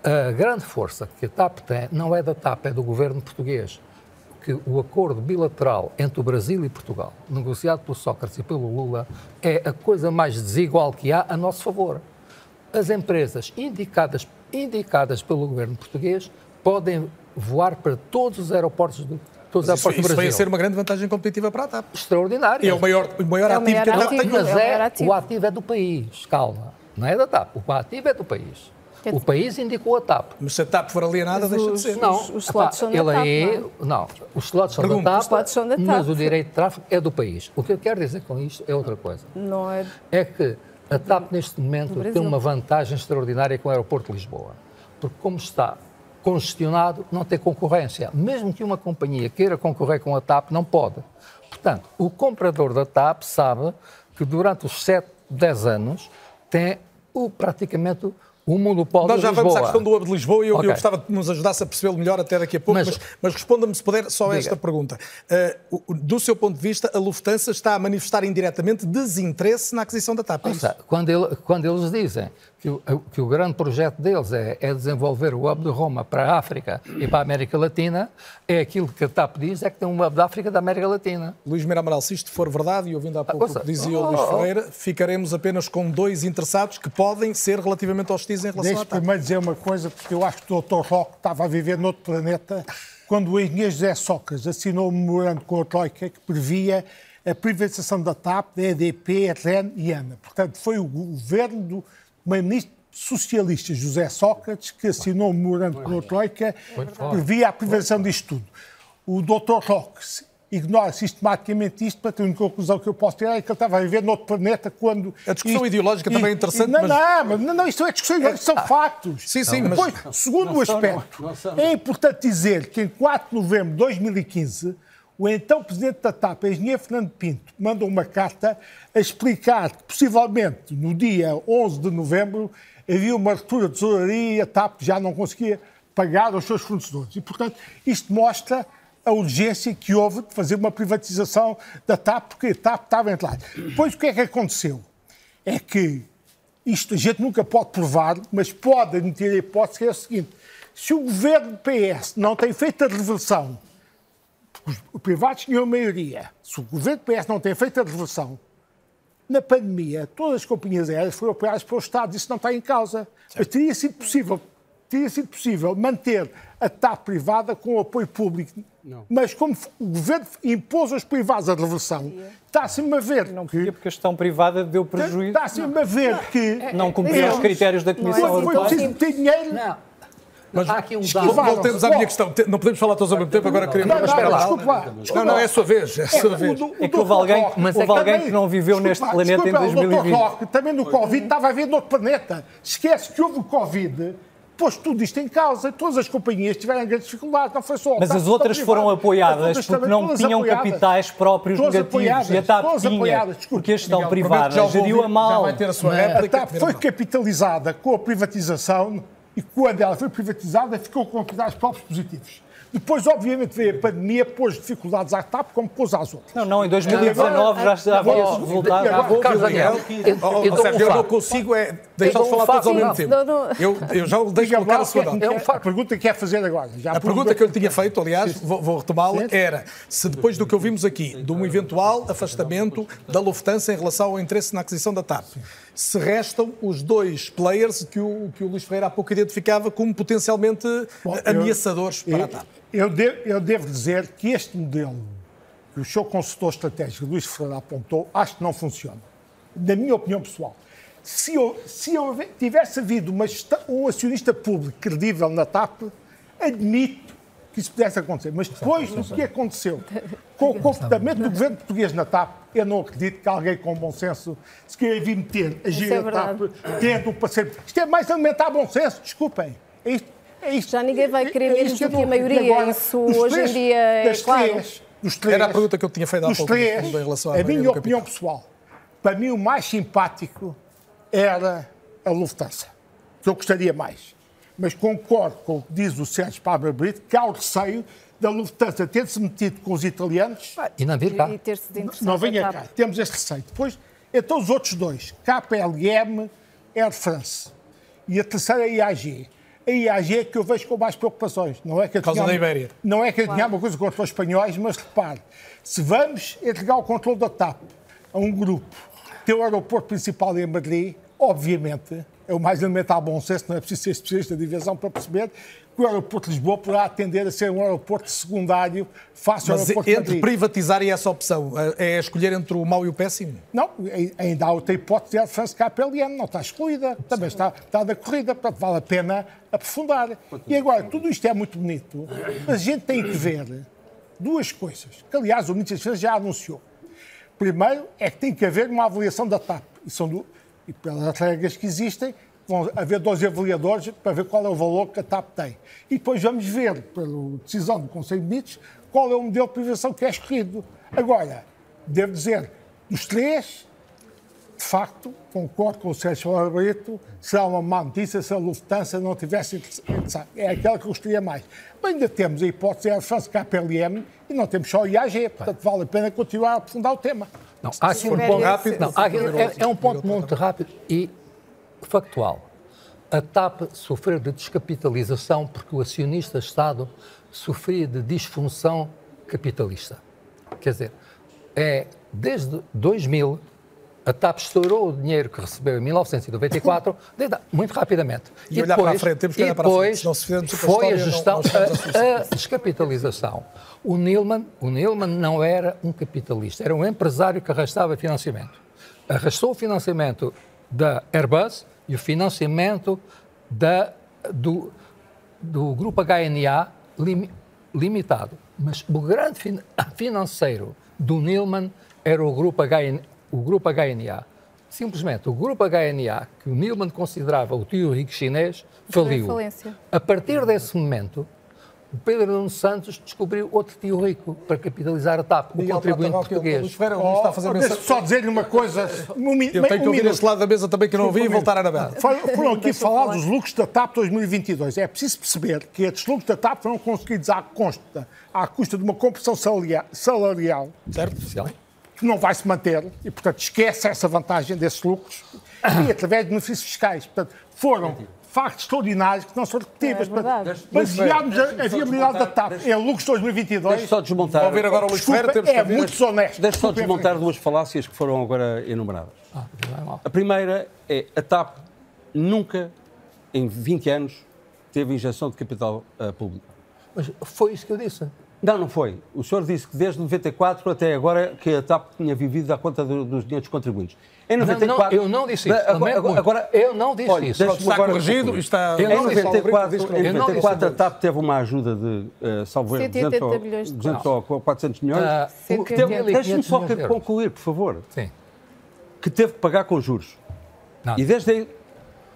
A grande força que a TAP tem não é da TAP, é do governo português. Que o acordo bilateral entre o Brasil e Portugal, negociado pelo Sócrates e pelo Lula, é a coisa mais desigual que há a nosso favor. As empresas indicadas, indicadas pelo governo português podem voar para todos os aeroportos do, todos os Mas isso, aeroportos do isso vai Brasil. ser uma grande vantagem competitiva para a TAP. Extraordinário. E é o maior, o maior É ativo maior que a TAP tem. Mas É o é, ativo. o ativo é do país, calma. Não é da TAP. O ativo é do país. Quer O país indicou a TAP. Mas se a TAP for alienada, Mas deixa de os- ser. Não, Os- os slots são da ele TAP, aí, não, os slots são Pergunto. da TAP, Os slots são da mas TAP. o direito de tráfego é do país. O que eu quero dizer com isto é outra coisa. Não é É que a TAP, neste momento, Brasil. tem uma vantagem extraordinária com o aeroporto de Lisboa. Porque, como está congestionado, não tem concorrência. Mesmo que uma companhia queira concorrer com a TAP, não pode. Portanto, o comprador da TAP sabe que durante os 7, 10 anos tem o, praticamente o monopólio Nós já vamos à questão do Hub de Lisboa e eu, Ok. eu gostava que nos ajudasse a percebê-lo melhor até daqui a pouco, mas, Mas- mas, responda-me, se puder, só Diga. esta pergunta. Uh, do seu ponto de vista, a Lufthansa está a manifestar indiretamente desinteresse na aquisição da TAP. é Quando, ele- quando eles dizem que o, que o grande projeto deles é, é, desenvolver o hub de Roma para a África e para a América Latina, é aquilo que a TAP diz, é que tem um hub da África da América Latina. Luís Mira Amaral, se isto for verdade, e ouvindo há pouco o que dizia o Luís Ferreira, ficaremos apenas com dois interessados que podem ser relativamente hostis em relação Deixe à TAP. primeiro dizer uma coisa, porque eu acho que o Dr. Roque estava a viver noutro planeta quando o engenheiro José Sócrates assinou um memorando com a Troika que previa a privatização da TAP, da EDP, a REN e a ANA. Portanto, foi o governo do primeiro-ministro socialista José Sócrates que assinou um memorando com a Troika previa a privatização disto tudo. O Dr. Roque ignora sistematicamente isto, para ter uma conclusão que eu posso tirar é que ele estava a viver noutro planeta quando... A discussão isto, ideológica também é interessante, não, mas... Não, não, não, isto é discussão ideológica, são factos. Sim, sim, Depois, mas... segundo o aspecto, não, não, é importante dizer que em 4 de novembro de 2015 o então presidente da TAP, engenheiro Fernando Pinto, mandou uma carta a explicar que, possivelmente, no dia 11 de novembro, havia uma ruptura de tesouraria e a TAP já não conseguia pagar aos seus fornecedores. E, portanto, isto mostra a urgência que houve de fazer uma privatização da TAP, porque a TAP estava entrada. Depois, o que é que aconteceu? É que isto a gente nunca pode provar, mas pode admitir a hipótese que é o seguinte: se o governo PS não tem feito a reversão, os privados tinham a maioria, se o governo do PS não tem feito a reversão, na pandemia, todas as companhias aéreas foram apoiadas pelo Estado, isso não está em causa. Certo. Mas teria sido possível teria sido possível manter a TAP privada com o apoio público. Não. Mas como o governo impôs aos privados a reversão, está-se-me a ver. Não podia, porque a gestão privada deu prejuízo. Está-se-me a ver que. Não cumpria os critérios da Comissão Europeia. Foi preciso ter dinheiro. Não. Mas há aqui um dado. Voltemos à minha questão. Não podemos falar todos ao mesmo tempo, agora queremos. Não, não, não, desculpa lá. Não, não, é a sua vez. É, a sua vez. é que houve alguém, mas houve é alguém que não viveu neste planeta em 2020. Roque, também no Covid estava a ver noutro planeta. Esquece que houve o Covid pôs tudo isto em causa, todas as companhias tiveram grandes dificuldades, não foi só Mas as outras foram apoiadas porque não tinham apoiadas. capitais próprios todas negativos apoiadas, e a TAP tinha, apoiadas, porque a gestão Miguel, privada geriu-a mal. Já vai ter a sua réplica. A TAP foi capitalizada com a privatização e quando ela foi privatizada ficou com capitais próprios positivos. Depois, obviamente, veio a pandemia, pôs dificuldades à TAP, como pôs às outras. Não, não, em 2019 já, já havia esse resultado. Carlos Daniel, eu não consigo é deixá-los falar todos ao mesmo tempo. Eu, já o deixo colocar a sua nota. É a pergunta que quer fazer agora. a pergunta que eu lhe tinha feito, aliás, vou, vou retomá-la, era se depois do que ouvimos aqui, de um eventual afastamento da Lufthansa em relação ao interesse na aquisição da TAP, se restam os dois players que o, que o Luís Ferreira há pouco identificava como potencialmente Bom, ameaçadores eu, para a TAP. Eu, devo, eu devo dizer que este modelo que o seu consultor estratégico Luís Ferreira apontou, acho que não funciona. Na minha opinião pessoal. Se, eu, se eu tivesse havido uma, um acionista público credível na TAP, admito que isso pudesse acontecer. Mas depois do que aconteceu com o comportamento do governo português na TAP, eu não acredito que alguém com bom senso se queira vir meter a gira é TAP tendo o parceiro. Isto é mais alimentar bom senso, desculpem. É isto é isto. Já ninguém vai querer é menos do que a maioria. Agora, Isso hoje três, em dia é claro. Três, três, Era a pergunta que eu tinha feito há pouco três, em relação à A minha opinião pessoal, para mim o mais simpático era a Lufthansa, que eu gostaria mais. Mas concordo com o que diz o Sérgio Pablo Brito, que há o receio da Lufthansa ter-se metido com os italianos e não vir cá. não venha cá. Temos este receio. Depois, então os outros dois, KPLM, Air France. E a terceira é a IAG a IAG é que eu vejo com mais preocupações. Não é que eu tenha, da Ibéria. Não é que eu claro. uma coisa contra os espanhóis, mas repare, se vamos entregar o controle da TAP a um grupo, ter o aeroporto principal em Madrid, obviamente, é o mais elementar bom senso, não é preciso ser especialista de aviação para perceber que o aeroporto de Lisboa poderá atender a ser um aeroporto secundário face ao Mas aeroporto entre Madrid. privatizar e essa opção, é escolher entre o mau e o péssimo? Não, ainda há outra hipótese de Air France KPLM, não está excluída, também está, está da corrida, portanto vale a pena aprofundar. E agora, tudo isto é muito bonito, mas a gente tem que ver duas coisas, que aliás o Ministro das Finanças já anunciou. Primeiro é que tem que haver uma avaliação da TAP, e são do, e pelas regras que existem, vão haver dois avaliadores para ver qual é o valor que a TAP tem. E depois vamos ver, pela decisão do Conselho de Ministros, qual é o modelo de privação que é escolhido. Agora, devo dizer, dos três, de facto, concordo com o Sérgio Barreto, será uma má notícia se a Lufthansa não tivesse interessado. É aquela que eu gostaria mais. Mas ainda temos a hipótese Air France KPLM e não temos só o IAG, portanto vale a pena continuar a aprofundar o tema. Não, há aqui um ponto rápido. Não, há, é, é um ponto muito rápido e factual. a TAP sofreu de descapitalização porque o acionista-Estado sofria de disfunção capitalista. Quer dizer, é desde 2000 a TAP estourou o dinheiro que recebeu em 1994 desde, muito rapidamente. E olhar para a frente, temos que olhar e para a frente, depois senão se fizermos foi a gestão, não a, a descapitalização. O Nilman, o Nilman não era um capitalista, era um empresário que arrastava financiamento. Arrastou o financiamento da Airbus e o financiamento da, do, do grupo HNA lim- limitado. Mas o grande fin- financeiro do Nilman era o grupo, HN, o grupo HNA. Simplesmente o grupo HNA, que o Nilman considerava o tio rico chinês, faliu. A partir desse momento, o Pedro Nuno Santos descobriu outro tio rico para capitalizar a TAP, o Miguel contribuinte português. Ferreira, o Luís está a fazer Oh, menção- só dizer-lhe uma coisa. Um, Eu tenho que um ouvir minuto. este lado da mesa também que eu não ouvi e voltar a Anabela. Foram aqui falar dos lucros da TAP 2022. É preciso perceber que estes lucros da TAP foram conseguidos à custa, à custa de uma compressão salaria- salarial certo? que não vai se manter e, portanto, esquece essa vantagem desses lucros e através de benefícios fiscais. Portanto, foram factos extraordinários que não são repetíveis. É. Portanto, Baseámos a, a viabilidade da TAP em lucros 2022. Deixa só desmontar. Vou ouvir agora o Luís Ferreira, temos é muito desonesto. Deixa só Desculpa, desmontar duas falácias que foram agora enumeradas. Ah, é. A primeira é a TAP nunca, em 20 anos, teve injeção de capital ah, público. Mas foi isso que eu disse. Não, não foi. O senhor disse que desde 94 até agora que a TAP tinha vivido à conta do- dos dinheiros contribuintes. Em Não, 94... não, eu não disse isso. Agora, Lamento muito. agora- Eu não disse Olha, isso. deixa-me Está agora corrigido está- Eu Em não disse- 94, diz que não- em eu não disse 94 a. TAP teve uma ajuda de, uh, salvo erro, 180 200 ou, milhões de 200 ou 400 milhões. 1.500 Deixe-me só concluir, por favor. Sim. Que teve que pagar com juros. Não. E desde aí...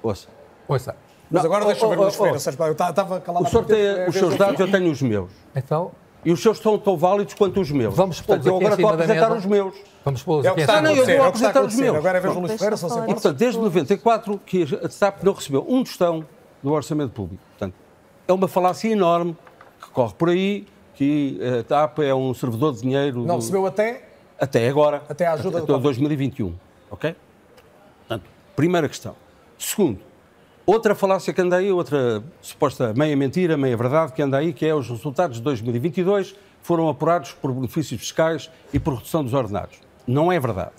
Ouça. Ouça. Mas Não, agora deixa eu ver oh, oh. Sérgio Paulo. Eu estava calado O senhor tem é os ver seus se- dados, eu tenho os meus. Então, E os seus estão tão válidos quanto os meus. Vamos pô-los Portanto, eu agora estou a apresentar os meus. vamos pô-los É o aqui que em está não, eu É está a apresentar os meus. Agora é vez do. Luís Ferreira, são sempre E, portanto, desde 94 que a TAP não recebeu um tostão do orçamento público. Portanto, é uma falácia enorme que corre por aí, que a TAP é um servidor de dinheiro Não do- recebeu até até agora. Até a ajuda do Até Covid. 2021. Ok? Portanto, primeira questão. Segundo, outra falácia que anda aí, outra suposta meia mentira, meia verdade que anda aí, que é os resultados de 2022 foram apurados por benefícios fiscais e por redução dos ordenados. Não é verdade.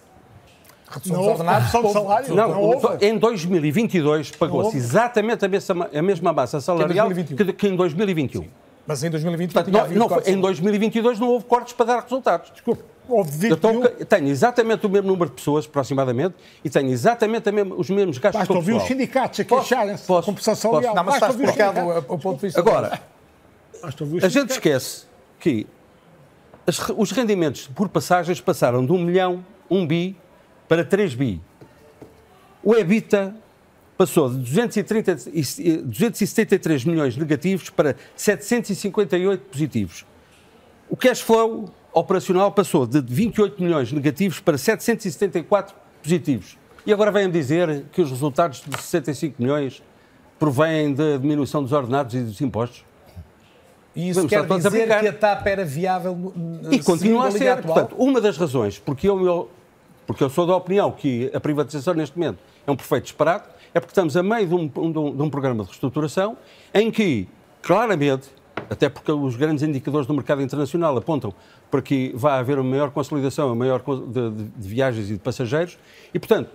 redução Não dos houve ordenados. redução de houve- salário? Não, Não houve? em 2022 pagou-se exatamente a mesma, a mesma massa salarial 2021. que, que em 2021. Mas em 2020 Portanto, tinha não, não cortes. em 2022 não houve cortes para dar resultados. Desculpe, houve Eu estou- 21. tenho exatamente o mesmo número de pessoas, aproximadamente, e tenho exatamente mesma- os mesmos gastos Basta ouvir os sindicatos a queixarem-se da Posso? compensação Posso? salarial. Não, mas está Basta ouvir os explicado sindicatos. o, o ponto de vista. Agora, a gente esquece que as os rendimentos por passagens passaram de 1 milhão, 1 bi, para 3 bi. O EBITDA passou de 230 e- 273 milhões negativos para 758 positivos. O cash flow operacional passou de 28 milhões negativos para 774 positivos. E agora vêm dizer que os resultados de 65 milhões provêm da diminuição dos ordenados e dos impostos. E isso Vamos quer a dizer brincar. que a TAP era viável E continua a ser. atual? Portanto, uma das razões porque eu, eu- porque eu sou da opinião que a privatização neste momento é um perfeito disparate, é porque estamos a meio de um, de um- de um programa de reestruturação em que, claramente, até porque os grandes indicadores do mercado internacional apontam para que vai haver uma maior consolidação, uma maior de, de- de viagens e de passageiros, e, portanto,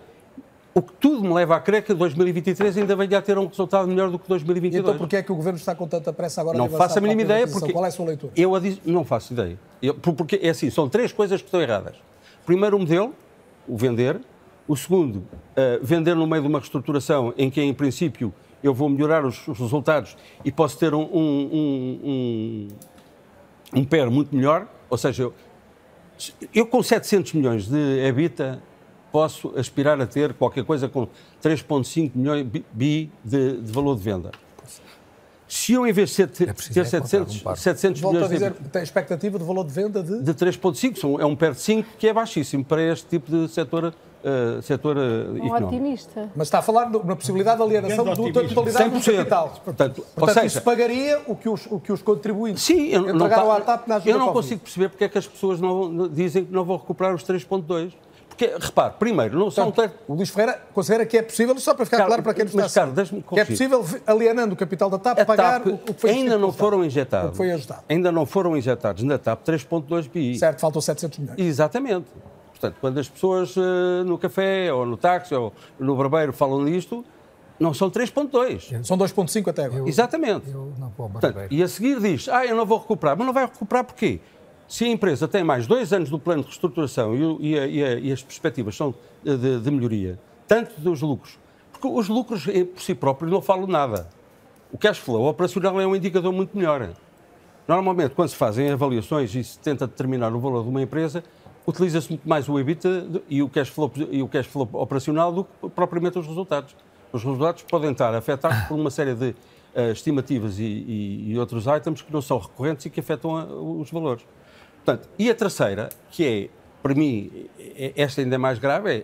o que tudo me leva a crer que 2023 ainda venha a ter um resultado melhor do que E 2022. então porquê é que o Governo está com tanta pressa agora Não faço a mínima ideia porque Qual é a sua leitura? eu não faço ideia. Eu- por- porque é assim, são três coisas que estão erradas. Primeiro o modelo, o vender. O segundo, eh, vender no meio de uma reestruturação em que em princípio eu vou melhorar os, os resultados e posso ter um, um, um, um, PER muito melhor. Ou seja, eu, eu com 700 milhões de EBITDA posso aspirar a ter qualquer coisa com 3,5 milhões bi de, de valor de venda. Se eu, em vez de ter, preciso ter é encontrar 700, um par. 700 Volto a milhões dizer, de, tem expectativa de valor de venda de... de 3,5, são- é um PER de 5 que é baixíssimo para este tipo de setor, eh, setor eh, Um económico. otimista. Mas está a falar no- na possibilidade de alienação da totalidade do 100%. capital. Portanto, ou Portanto, seja, isso pagaria o que os, o que os contribuintes Sim, eu não, entregaram tá- à TAP na ajuda eu não consigo perceber porque é que as pessoas não, não- dizem que não vão recuperar os 3,2. Porque, repare, primeiro, não são... Portanto, o Luís Ferreira considera que é possível, só para ficar Carlos, claro para quem nos está que é possível, alienando o capital da TAP, A pagar TAP o que foi ainda não foram injetados. Foi ajudado. Ainda não foram injetados na TAP 3.2 bi. Certo, faltam 700 milhões. Exatamente. Portanto, quando as pessoas eh, no café, ou no táxi, ou no barbeiro falam nisto, não são 3.2. São 2.5 até agora. Exatamente. Eu não vou ao Portanto, e a seguir diz, ah, eu não vou recuperar. Mas não vai recuperar porquê? Se a empresa tem mais dois anos do plano de reestruturação e, e e e as perspectivas são de, de melhoria, tanto dos lucros, porque os lucros eh, por si próprios não falam nada. O cash flow operacional é um indicador muito melhor. Normalmente, quando se fazem avaliações e se tenta determinar o valor de uma empresa, utiliza-se muito mais o EBITDA e o, cash flow, e o cash flow operacional do que propriamente os resultados. Os resultados podem estar afetados por uma série de eh, estimativas e, e- e outros items que não são recorrentes e que afetam a- os valores. Portanto, e a terceira, que é, para mim, é- esta ainda é mais grave, é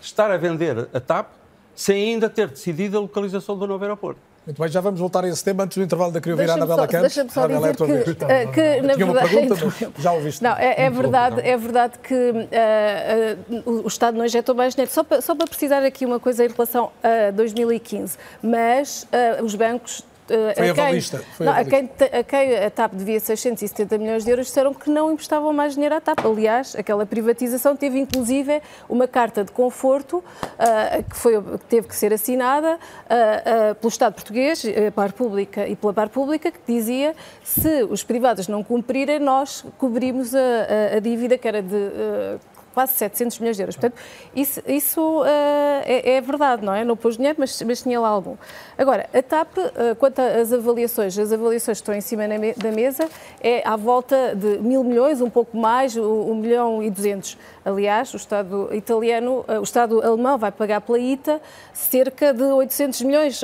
estar a vender a TAP sem ainda ter decidido a localização do novo aeroporto. Muito bem, já vamos voltar a esse tema. Antes do intervalo da queria ouvir a Deixa-me Anabela só, Campos. deixa só é dizer tua vez. que, eh, que na Tinha uma verdade. pergunta, já ouviste. Não, é, é verdade, é verdade que eh, eh, o o Estado não injetou mais dinheiro. Só para, só para precisar aqui uma coisa em relação a 2015, mas eh, os bancos. Eh, Foi a quem, avalista, foi não, a, avalista. quem, a quem a TAP devia 670 milhões de euros disseram que não emprestavam mais dinheiro à TAP. Aliás, aquela privatização teve inclusive uma carta de conforto ah, que, foi, que teve que ser assinada ah, ah, pelo Estado português, eh, para a República e pela Par Pública, que dizia se os privados não cumprirem, nós cobrimos a, a- a dívida que era de quase 700 milhões de euros. Portanto, isso, isso, ah, é, é verdade, não é? Não pôs dinheiro, mas, mas tinha lá algum. Agora, a TAP, ah, quanto às avaliações, as avaliações que estão em cima me- da mesa é à volta de mil milhões, um pouco mais, um milhão e duzentos. Aliás, o Estado italiano, ah, o Estado alemão vai pagar pela ITA cerca de 800 milhões,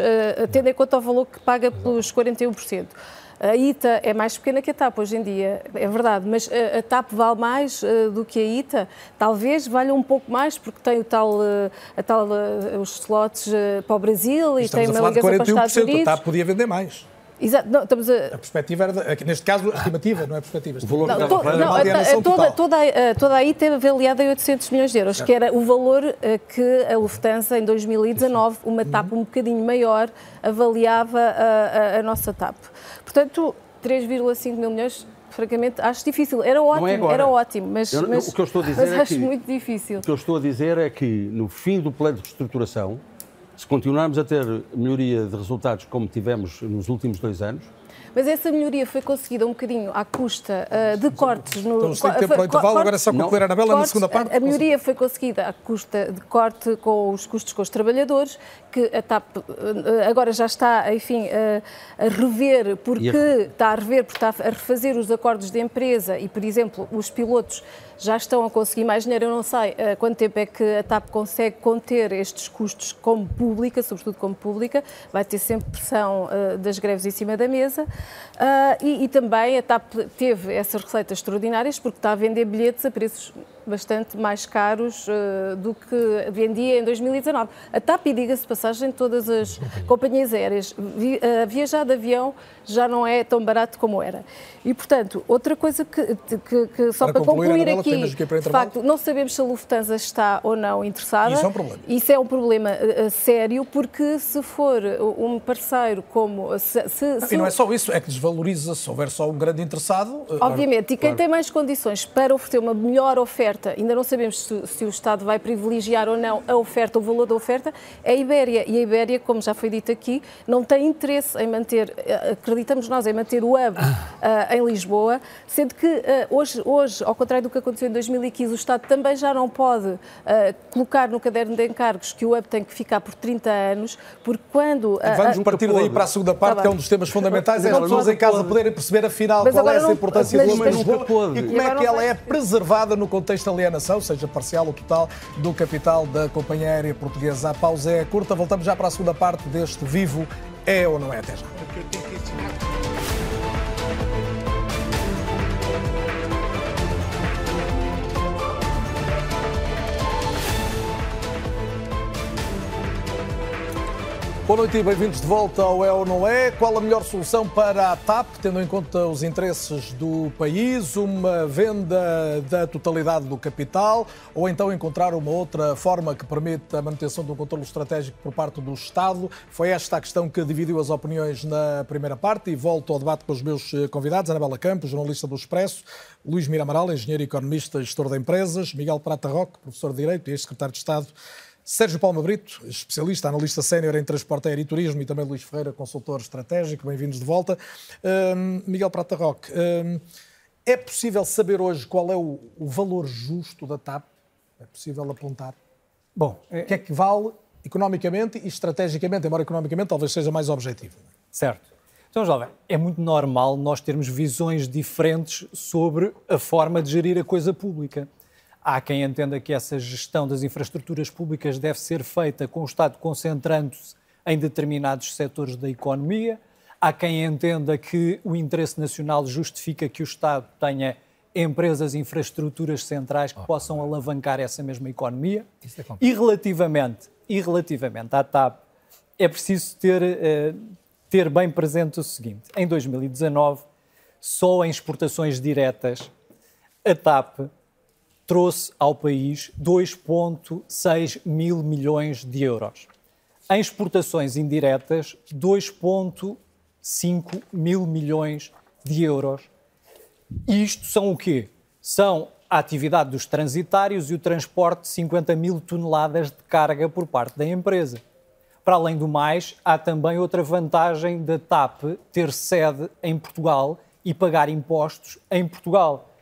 tendo em conta o valor que paga pelos 41%. A ITA é mais pequena que a TAP hoje em dia, é verdade, mas a, a TAP vale mais eh, do que a ITA? Talvez valha um pouco mais, porque tem o tal, eh, a tal, eh, os slots para o Brasil e Estamos tem a uma ligação para os Estados 41%. A Unidos. TAP podia vender mais. Exato, não, estamos a, A perspectiva era, de- aqui, neste caso, a estimativa, não é perspectiva. O valor Não, que to- não, a- é toda, total. toda, a, toda a IT é avaliada em 800 milhões de euros, que era o valor que a Lufthansa, em 2019, uma TAP um bocadinho maior, avaliava a, a- a nossa TAP. Portanto, 3,5 mil milhões, francamente, acho difícil. Era ótimo, é agora. era ótimo, mas, Eu mas- o que eu estou a dizer mas é acho que- muito difícil. O que eu estou a dizer é que, no fim do plano de reestruturação, se continuarmos a ter melhoria de resultados como tivemos nos últimos dois anos, Mas essa melhoria foi conseguida um bocadinho à custa ah, de cortes no. Então, se tem tempo para o intervalo, agora é só concluir a Anabela na segunda parte. A, a melhoria foi conseguida à custa de corte com os custos com os trabalhadores, que a TAP ah, agora já está, enfim, a, a rever, porque a- está a rever, porque está a refazer os acordos de empresa e, por exemplo, os pilotos já estão a conseguir mais dinheiro. Eu não sei ah, quanto tempo é que a TAP consegue conter estes custos como pública, sobretudo como pública. Vai ter sempre pressão ah, das greves em cima da mesa. Ah, e, e também a TAP teve essas receitas extraordinárias porque está a vender bilhetes a preços bastante mais caros ah, do que vendia em 2019. A TAP, e diga-se passagem, todas as companhias aéreas, vi, ah, viajar de avião já não é tão barato como era. E, portanto, outra coisa que, que- que só Para para, concluir, concluir Anabela, aqui, de facto, não sabemos se a Lufthansa está ou não interessada. Isso é um problema. Isso é um problema uh, uh, sério, porque se for uh, um parceiro como. Se, se- se E não é só isso, é que desvaloriza se houver só um grande interessado. Obviamente, e quem claro. tem mais condições para oferecer uma melhor oferta, ainda não sabemos se, se o Estado vai privilegiar ou não a oferta, o valor da oferta, é a Ibéria. E a Ibéria, como já foi dito aqui, não tem interesse em manter, eh, acreditamos nós, em manter o hub eh, em Lisboa, sendo que eh, hoje, hoje, ao contrário do que aconteceu em 2015, o Estado também já não pode eh, colocar no caderno de encargos que o hub tem que ficar por 30 anos, porque quando... eh, Vamos a- partir daí para a segunda parte, Tá que é um dos temas fundamentais, é as pessoas pode. em casa poderem perceber afinal Mas qual é essa não- importância do mas Lisboa nunca pôde. e como é que ela é preservada no contexto de alienação, seja parcial ou total, do capital da companhia aérea portuguesa. A pausa é curta, voltamos já para a segunda parte deste Vivo é ou não é até já. Boa noite e bem-vindos de volta ao É ou Não É. Qual a melhor solução para a TAP, tendo em conta os interesses do país? Uma venda da totalidade do capital ou então encontrar uma outra forma que permita a manutenção do controle estratégico por parte do Estado? Foi esta a questão que dividiu as opiniões na primeira parte e volto ao debate com os meus convidados. Anabela Campos, jornalista do Expresso, Luís Miramaral, engenheiro economista e gestor de empresas, Miguel Prata Roque, professor de Direito e ex-secretário de Estado Sérgio Palma Brito, especialista, analista sénior em transporte aéreo e turismo, e também Luís Ferreira, consultor estratégico. Bem-vindos de volta. Um, Miguel Prata Roque, um, é possível saber hoje qual é o, o, valor justo da TAP? É possível apontar? Bom, é... o que é que vale economicamente e estrategicamente, embora economicamente talvez seja mais objetivo? Certo. Então, jovem, é muito normal nós termos visões diferentes sobre a forma de gerir a coisa pública. Há quem entenda que essa gestão das infraestruturas públicas deve ser feita com o Estado concentrando-se em determinados setores da economia. Há quem entenda que o interesse nacional justifica que o Estado tenha empresas e infraestruturas centrais que possam alavancar essa mesma economia. É e, relativamente, e relativamente à TAP, é preciso ter, uh, ter bem presente o seguinte: em 2019, só em exportações diretas, a TAP trouxe ao país 2,6 mil milhões de euros. Em exportações indiretas, 2,5 mil milhões de euros. Isto são o quê? São a atividade dos transitários e o transporte de 50 mil toneladas de carga por parte da empresa. Para além do mais, há também outra vantagem da TAP ter sede em Portugal e pagar impostos em Portugal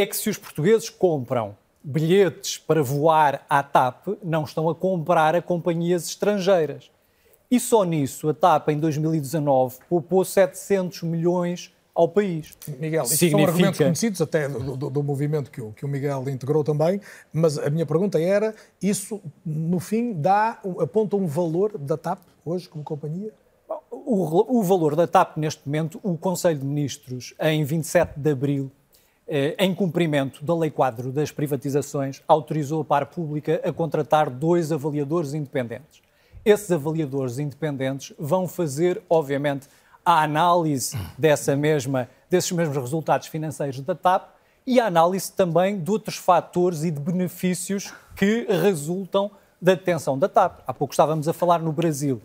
é que se os portugueses compram bilhetes para voar à TAP, não estão a comprar a companhias estrangeiras. E só nisso, a TAP em 2019 poupou 700 milhões ao país. Miguel, isso Significa... são argumentos conhecidos até do, do, do movimento que o, que o, Miguel integrou também, mas a minha pergunta era, isso no fim dá, aponta um valor da TAP hoje como companhia? O, o valor da TAP neste momento, o Conselho de Ministros, em 27 de abril, em cumprimento da Lei Quadro das Privatizações, autorizou a par pública a contratar dois avaliadores independentes. Esses avaliadores independentes vão fazer, obviamente, a análise dessa mesma, desses mesmos resultados financeiros da TAP e a análise também de outros fatores e de benefícios que resultam da detenção da TAP. Há pouco estávamos a falar no Brasil.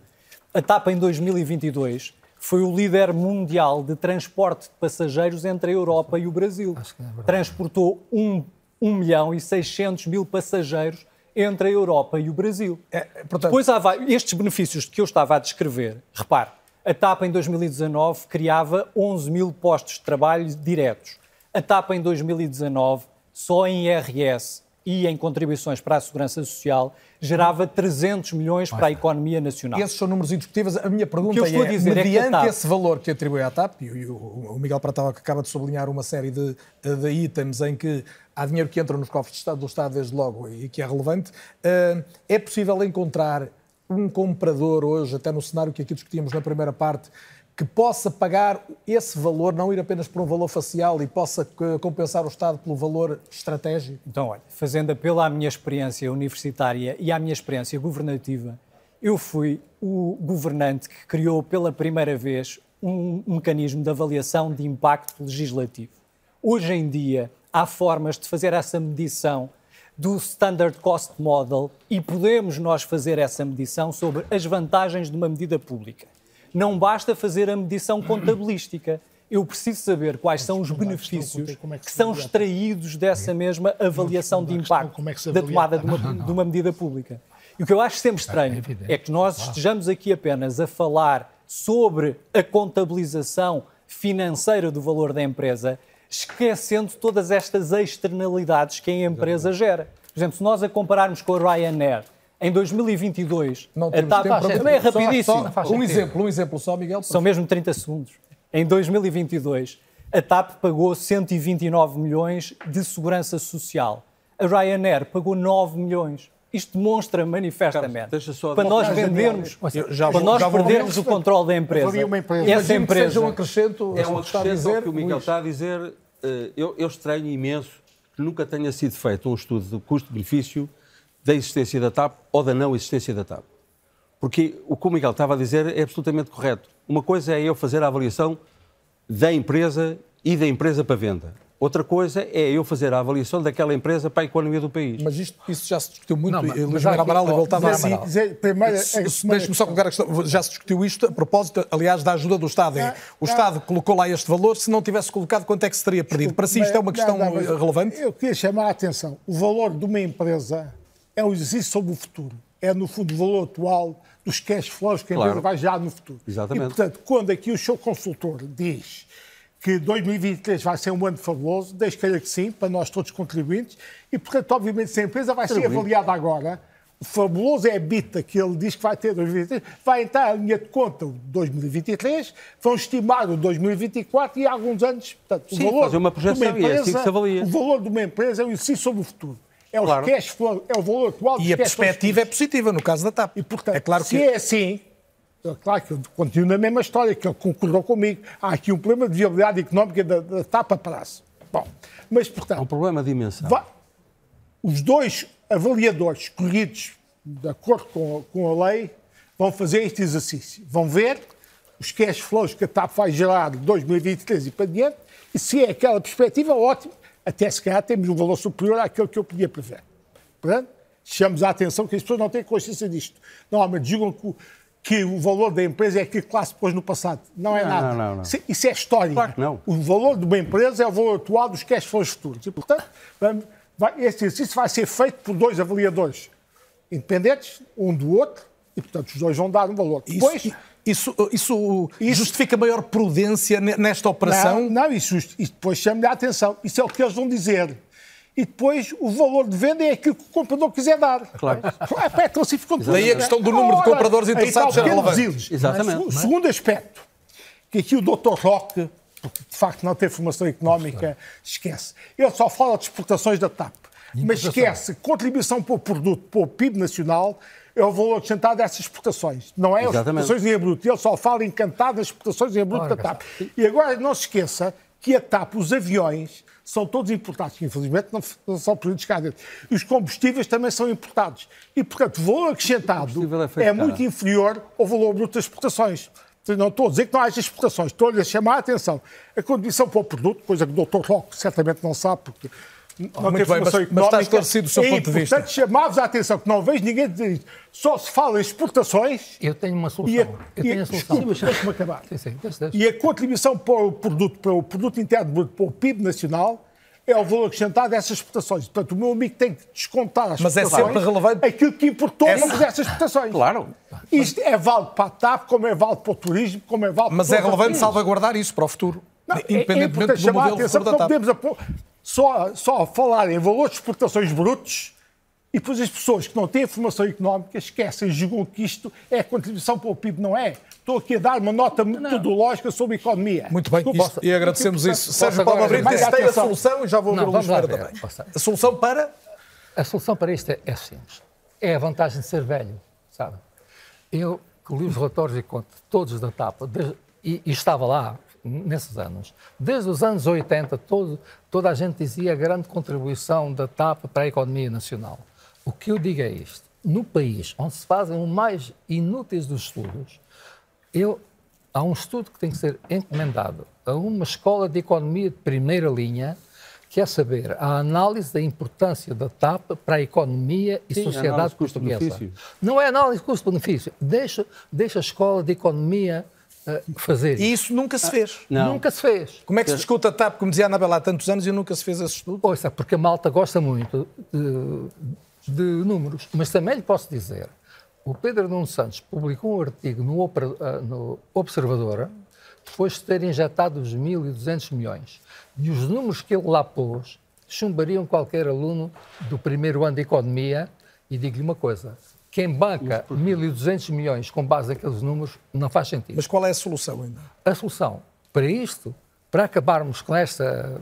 A TAP em 2022 foi o líder mundial de transporte de passageiros entre a Europa e o Brasil. É Transportou 1, 1 milhão e 600 mil passageiros entre a Europa e o Brasil. É, portanto... Depois há estes benefícios que eu estava a descrever. Repare, a TAP em 2019 criava 11 mil postos de trabalho diretos. A TAP em 2019, só em IRS e em contribuições para a segurança social, gerava 300 milhões para a economia nacional. Esses são números indiscutíveis. A minha pergunta que é, dizer mediante é TAP... esse valor que atribui à TAP, e o, Miguel Pratão acaba de sublinhar uma série de, de itens em que há dinheiro que entra nos cofres de Estado, do Estado desde logo e que é relevante, eh, é possível encontrar um comprador hoje, até no cenário que aqui discutíamos na primeira parte, que possa pagar esse valor, não ir apenas por um valor facial e possa compensar o Estado pelo valor estratégico? Então, olha, fazendo apelo à minha experiência universitária e à minha experiência governativa, eu fui o governante que criou pela primeira vez um mecanismo de avaliação de impacto legislativo. Hoje em dia, há formas de fazer essa medição do Standard Cost Model e podemos nós fazer essa medição sobre as vantagens de uma medida pública. Não basta fazer a medição contabilística. Eu preciso saber quais são os benefícios é que são extraídos dessa mesma avaliação de impacto é da tomada de uma, de uma medida pública. E o que eu acho sempre estranho é que nós estejamos aqui apenas a falar sobre a contabilização financeira do valor da empresa, esquecendo todas estas externalidades que a empresa gera. Por exemplo, se nós a compararmos com a Ryanair, em 2022, não a TAP também é rapidíssimo. Só, só, um exemplo, um exemplo só, Miguel. São mesmo 30 segundos. Em 2022, a TAP pagou 129 milhões de segurança social. A Ryanair pagou 9 milhões. Isto demonstra manifestamente Carlos, para nós vendermos, já para nós perdermos o controle da empresa. Uma empresa. Essa empresa seja um acrescento, é um acrescento dizer, que o Miguel está a dizer. Eh, eu, eu estranho imenso que nunca tenha sido feito um estudo de custo-benefício da existência da TAP ou da não existência da TAP. Porque o que o Miguel estava a dizer é absolutamente correto. Uma coisa é eu fazer a avaliação da empresa e da empresa para venda. Outra coisa é eu fazer a avaliação daquela empresa para a economia do país. Mas isto, isso já se discutiu muito. Não, mas- e Luís aqui- Amaral voltava a Amaral. Deixe-me só colocar a questão. Já se discutiu isto a propósito, aliás, da ajuda do Estado. É, o Estado colocou lá este valor, se não tivesse colocado, quanto é que se teria perdido? Para si isto é uma Não, questão não, relevante? Eu queria chamar a atenção. O valor de uma empresa é um exercício sobre o futuro. É, no fundo, o valor atual dos cash flows que a Claro. empresa vai gerar no futuro. Exatamente. E, portanto, quando aqui o seu consultor diz que 2023 vai ser um ano fabuloso, deixe queira que sim, para nós todos contribuintes, e, portanto, obviamente, se a empresa vai ser avaliada agora, o fabuloso EBITDA que ele diz que vai ter em 2023, vai entrar a linha de conta o 2023, vão estimar o 2024 e há alguns anos, portanto, Sim, o valor fazer uma de projeção e é assim que se avalia. o valor de uma empresa é o exercício sobre o futuro. É o Claro. cash flow, é o valor atual dos E a perspectiva é positiva no caso da TAP. E, portanto, é claro se que é assim, é claro que eu continuo na mesma história, que ele concordou comigo. Há aqui um problema de viabilidade económica da, da TAP a prazo. Bom, mas, portanto, É um problema de dimensão. Va- Os dois avaliadores escolhidos de acordo com, com a lei vão fazer este exercício. Vão ver os cash flows que a TAP vai gerar de 2023 e para diante e se é aquela perspectiva, ótimo. Até se calhar temos um valor superior àquele que eu podia prever. Portanto, chamamos a atenção que as pessoas não têm consciência disto. Normalmente digam que o, que o valor da empresa é aquilo que lá se pôs no passado. Não é Não, nada. não, não, não. Isso, é- isso é história. Claro que não. O valor de uma empresa é o valor atual dos cash flows futuros. E, portanto, vamos- vai, este exercício vai ser feito por dois avaliadores independentes, um do outro, e, portanto, os dois vão dar um valor. Depois, Isso, isso, justifica maior prudência ne- nesta operação? Não, não isso, isso depois chama-lhe a atenção. Isso é o que eles vão dizer. E depois o valor de venda é aquilo que o comprador quiser dar. Claro. É, pá, então assim ficam Daí a questão do número de compradores interessados ser relevante. O Exatamente. segundo aspecto, que aqui o Dr. Roque, porque de facto não tem formação económica, esquece. Ele só fala de exportações da TAP. Mas esquece, contribuição para o produto, para o PIB nacional, é o valor acrescentado dessas exportações. Não é as Exatamente. exportações em bruto. Ele só fala encantado das exportações em bruto da TAP. E agora não se esqueça que a TAP, os aviões, são todos importados, que infelizmente não, não são produtos cá dentro. E os combustíveis também são importados. E, portanto, o valor acrescentado combustível é é, muito inferior ao valor bruto das exportações. Não estou a dizer que não haja exportações, estou-lhe a chamar a atenção. A condição para o produto, coisa que o Dr. Roque certamente não sabe, porque não Ah, muito bem, mas- mas está esclarecido o seu é ponto de vista. importante chamar-vos a atenção, que não vejo ninguém dizer isto. Só se fala em exportações Eu tenho uma solução. e a, eu e tenho a, a solução. deixa-me acabar. Sim, sim, deixa, deixa. E a contribuição para o produto, para o produto interno bruto, para o PIB nacional, é o valor acrescentado dessas exportações. Portanto, o meu amigo tem que descontar as Mas é exportações sempre relevante. aquilo que importou É- para fazer essas exportações. Claro. Isto é válido para a TAP, como é válido para o turismo, como é válido Mas para é relevante salvaguardar isso para o futuro, Não, é- é independentemente importante do chamar a modelo atenção não podemos só, só falar em valores de exportações brutos e depois as pessoas que não têm formação económica esquecem, julgam que isto é a contribuição para o PIB. Não é. Estou aqui a dar uma nota metodológica sobre economia. Muito bem, Desculpa. isto- e agradecemos isso. Posso Sérgio Abreu, mais disse tem a solução e já vou Não, ver o Luís também. A solução para... A solução para isto é, é simples. É a vantagem de ser velho, sabe? Eu, que li os relatórios e conto todos da TAP, e, e estava lá nesses anos, desde os anos 80, todo, toda a gente dizia a grande contribuição da TAP para a economia nacional. O que eu digo é isto. No país onde se fazem os mais inúteis dos estudos, eu, há um estudo que tem que ser encomendado a uma escola de economia de primeira linha, que é saber a análise da importância da TAP para a economia e Sim, sociedade portuguesa. Não é análise custo-benefício. Deixa, deixa a escola de economia fazer E isso nunca se fez. Não. Nunca se fez. Como é que se discute a TAP, como dizia a Anabela há tantos anos, e nunca se fez esse estudo? Ouça, porque a malta gosta muito de, de números. Mas também lhe posso dizer, o Pedro Nuno Santos publicou um artigo no, ah, no Observador, depois de ter injetado os 1.200 milhões. E os números que ele lá pôs chumbariam qualquer aluno do primeiro ano de Economia. E digo-lhe uma coisa, quem banca 1.200 milhões com base naqueles números não faz sentido. Mas qual é a solução ainda? A solução para isto, para acabarmos com esta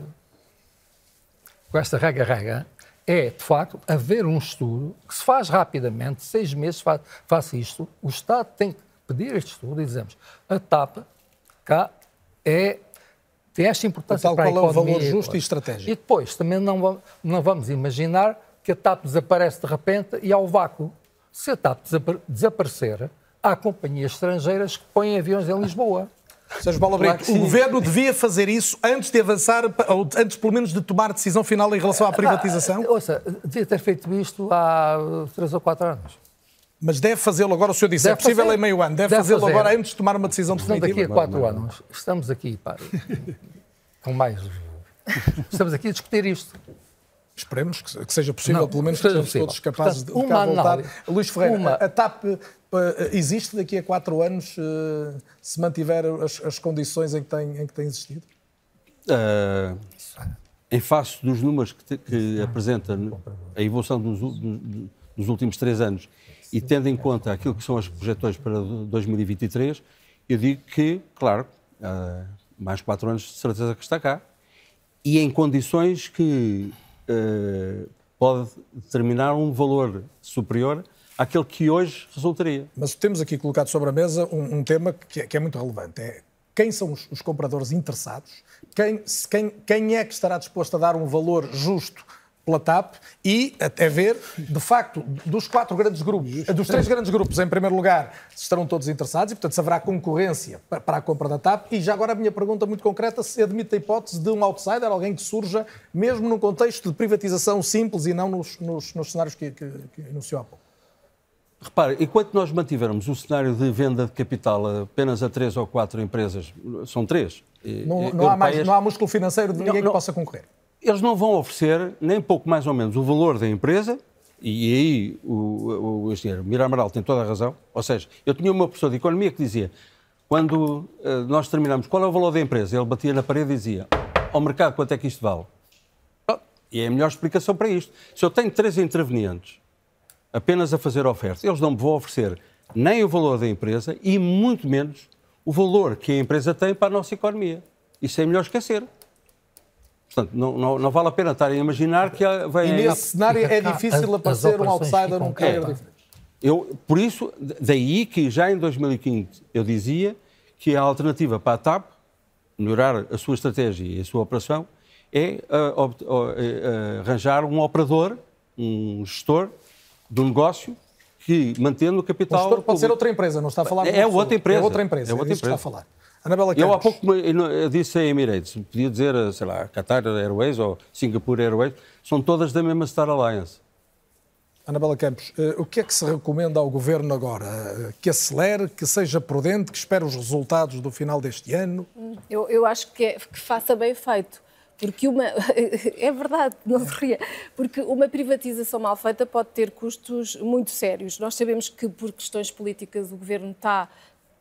com esta rega-rega, é, de facto, haver um estudo que se faz rapidamente, seis meses faz, faz isto, o Estado tem que pedir este estudo e dizemos, a TAP cá é, tem esta importância Tal para a qual é o economia. valor justo e estratégico. E depois, também não, não vamos imaginar que a TAP desaparece de repente e há o vácuo. Se a TAP desapa- desaparecer, há companhias estrangeiras que põem aviões em Lisboa. Sérgio Paulo Brito, Claro o governo devia fazer isso antes de avançar, ou antes pelo menos de tomar decisão final em relação à privatização? Ah, ouça, devia ter feito isto há três ou quatro anos. Mas deve fazê-lo agora, o senhor disse, é Deve possível fazer. em meio ano, deve, Deve fazê-lo fazer. agora antes de tomar uma decisão Não definitiva? daqui a quatro anos. Estamos aqui, pá, com mais... Estamos aqui a discutir isto. Esperemos que, que seja possível, Não, pelo menos que que seja sejamos todos capazes Portanto, de, de cá uma voltar. análise. Luís Ferreira, Uma- a TAP eh, existe daqui a quatro anos eh, se mantiver as, as condições em que tem, em que tem existido? Ah, em face dos números que, te- que apresenta a evolução dos, dos últimos três anos e tendo em conta aquilo que são as projeções para 2023, eu digo que, claro, ah, mais quatro anos de certeza que está cá e em condições que ah, pode determinar um valor superior àquele que hoje resultaria. Mas temos aqui colocado sobre a mesa um, um tema que é, que é muito relevante. É quem são os, os compradores interessados, quem, quem, quem é que estará disposto a dar um valor justo pela TAP e até ver, de facto, dos quatro grandes grupos, dos três grandes grupos, em primeiro lugar, se estarão todos interessados e, portanto, se haverá concorrência pa- para a compra da TAP. E já agora a minha pergunta muito concreta, se admite a hipótese de um outsider, alguém que surja, mesmo num contexto de privatização simples e não nos, nos- nos cenários que, que, que enunciou há pouco. Repare, enquanto nós mantivermos o cenário de venda de capital apenas a três ou quatro empresas, são três. Não, não há mais, não há músculo financeiro de ninguém não. que possa concorrer. Eles não vão oferecer nem pouco mais ou menos o valor da empresa, e aí o, o, engenheiro Mira Amaral tem toda a razão. Ou seja, eu tinha uma professor de economia que dizia: quando eh, nós terminamos, qual é o valor da empresa? Ele batia na parede e dizia: ao mercado, quanto é que isto vale? Ah, E é a melhor explicação para isto. Se eu tenho três intervenientes apenas a fazer oferta, eles não me vão oferecer nem o valor da empresa e muito menos o valor que a empresa tem para a nossa economia. Isso é melhor esquecer. Portanto, não, não, não vale a pena estar a imaginar que vem E nesse cenário é difícil aparecer um outsider num player É. diferente. Eu, por isso, daí que já em 2015 eu dizia que a alternativa para a TAP, melhorar a sua estratégia e a sua operação, é é, ah, arranjar um operador, um gestor do negócio que mantendo o O capital. gestor pode ser público. outra empresa, não está a falar de É uma pessoa. outra empresa. É outra empresa, É outra é disso que está a empresa. falar. Anabela Eu há pouco me- eu eu disse a Emirates, podia dizer, sei lá, Qatar Airways ou Singapore Airways, são todas da mesma Star Alliance. Anabela Campos, eh, o que é que se recomenda ao Governo agora? Eh, Que acelere, que seja prudente, que espere os resultados do final deste ano? Eu, eu acho que, é, que faça bem feito. Porque uma. É verdade, não se ria. Porque uma privatização mal feita pode ter custos muito sérios. Nós sabemos que, por questões políticas, o governo está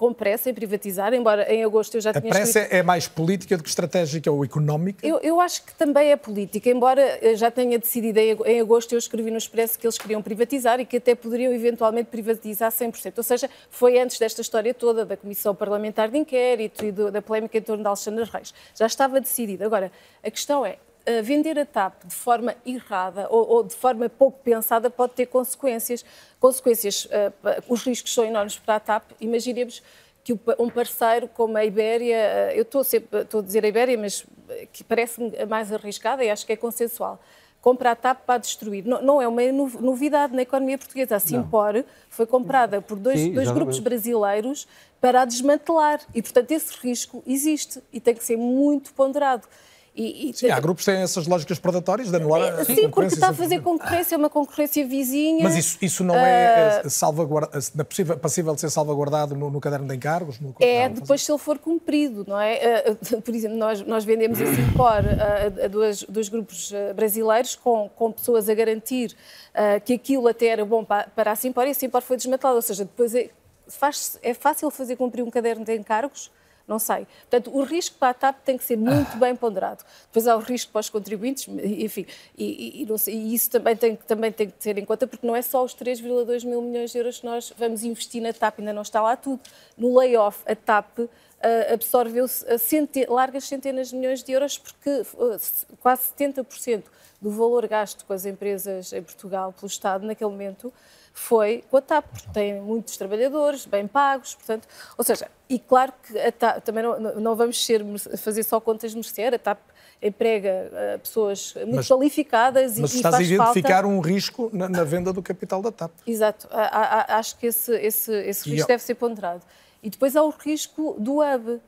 com pressa em privatizar, embora em agosto eu já A tinha pressa escrito- é mais política do que estratégica ou económica? Eu, eu acho que também é política, embora eu já tenha decidido em ag- em agosto, eu escrevi no Expresso que eles queriam privatizar e que até poderiam eventualmente privatizar 100%. Ou seja, foi antes desta história toda da Comissão Parlamentar de Inquérito e do- da polémica em torno de Alexandre Reis. Já estava decidido. Agora, a questão é, vender a TAP de forma errada ou, ou de forma pouco pensada pode ter consequências. Consequências, pa- os riscos são enormes para a TAP. Imaginemos que um parceiro como a Ibéria, eh, eu estou, sempre, estou a dizer a Ibéria, mas eh, que parece-me a mais arriscada e acho que é consensual, compra a TAP para destruir. Não, não é uma no- novidade na economia portuguesa. A Simpor foi comprada por dois, Sim, dois grupos brasileiros para a desmantelar. E, portanto, esse risco existe e tem que ser muito ponderado. E, e- Sim, há grupos que têm essas lógicas predatórias de anular a Sim, porque está a fazer concorrência, é uma concorrência vizinha. Mas isso, isso não é, é salvaguarda, é possível, passível de ser salvaguardado no, no caderno de encargos? No, É, não, depois se ele for cumprido, não é? Ah, Por exemplo, nós, nós vendemos a Simpor a, a dois, dois grupos brasileiros com, com pessoas a garantir ah, que aquilo até era bom para, para a Simpor e a Simpor foi desmantelada. Ou seja, depois é, faz, é fácil fazer cumprir um caderno de encargos? Não sei. Portanto, o risco para a TAP tem que ser muito bem ponderado. Depois há o risco para os contribuintes, enfim, e, e- sei, e isso também tem, também tem que ter em conta, porque não é só os 3,2 mil milhões de euros que nós vamos investir na TAP, ainda não está lá tudo. No layoff, a TAP ah, absorveu-se a cente- largas centenas de milhões de euros, porque se- quase 70% do valor gasto com as empresas em Portugal pelo Estado naquele momento foi com a TAP, porque tem muitos trabalhadores, bem pagos, portanto, ou seja, e claro que a TAP, também não, não vamos ser, fazer só contas de merceer, a TAP emprega uh, pessoas muito mas, qualificadas mas e, estás e faz a identificar falta... um risco na, na, venda do capital da TAP. Exato, acho que esse, esse, esse risco e, deve ser ponderado. E depois há o risco do hub.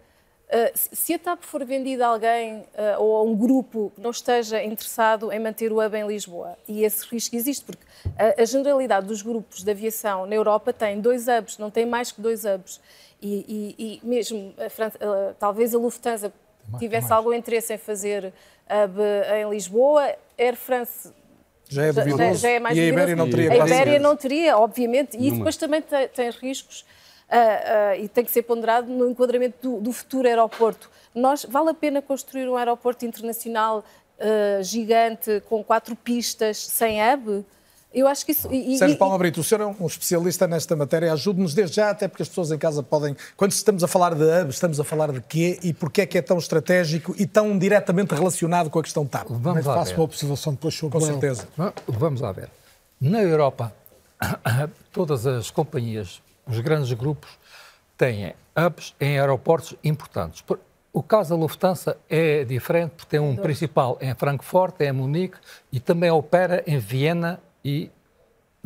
Uh, se a TAP for vendida a alguém uh, ou a um grupo que não esteja interessado em manter o hub em Lisboa, e esse risco existe, porque a, a generalidade dos grupos de aviação na Europa tem dois hubs, não tem mais que dois hubs. E, e, e mesmo, a França, uh, talvez a Lufthansa tivesse mais. algum interesse em fazer hub em Lisboa, Air France já é, já, já é mais e a Ibéria não teria. A Ibéria não teria, obviamente, e depois também tem, tem riscos uh, uh, e tem que ser ponderado no enquadramento do, do, futuro aeroporto. Nós, vale a pena construir um aeroporto internacional uh, gigante com quatro pistas sem hub? Eu acho que isso. E, Sérgio Palma Brito, o senhor é um especialista nesta matéria. Ajude-nos desde já, até porque as pessoas em casa podem. Quando estamos a falar de hub, estamos a falar de quê e porquê é que é tão estratégico e tão diretamente relacionado com a questão TAP? Vamos Mas lá faço ver. uma observação depois sobre Com certeza. Vamos lá ver. Na Europa, todas as companhias os grandes grupos têm hubs em aeroportos importantes. O caso da Lufthansa é diferente, porque tem um principal em Frankfurt, em Munique e também opera em Viena e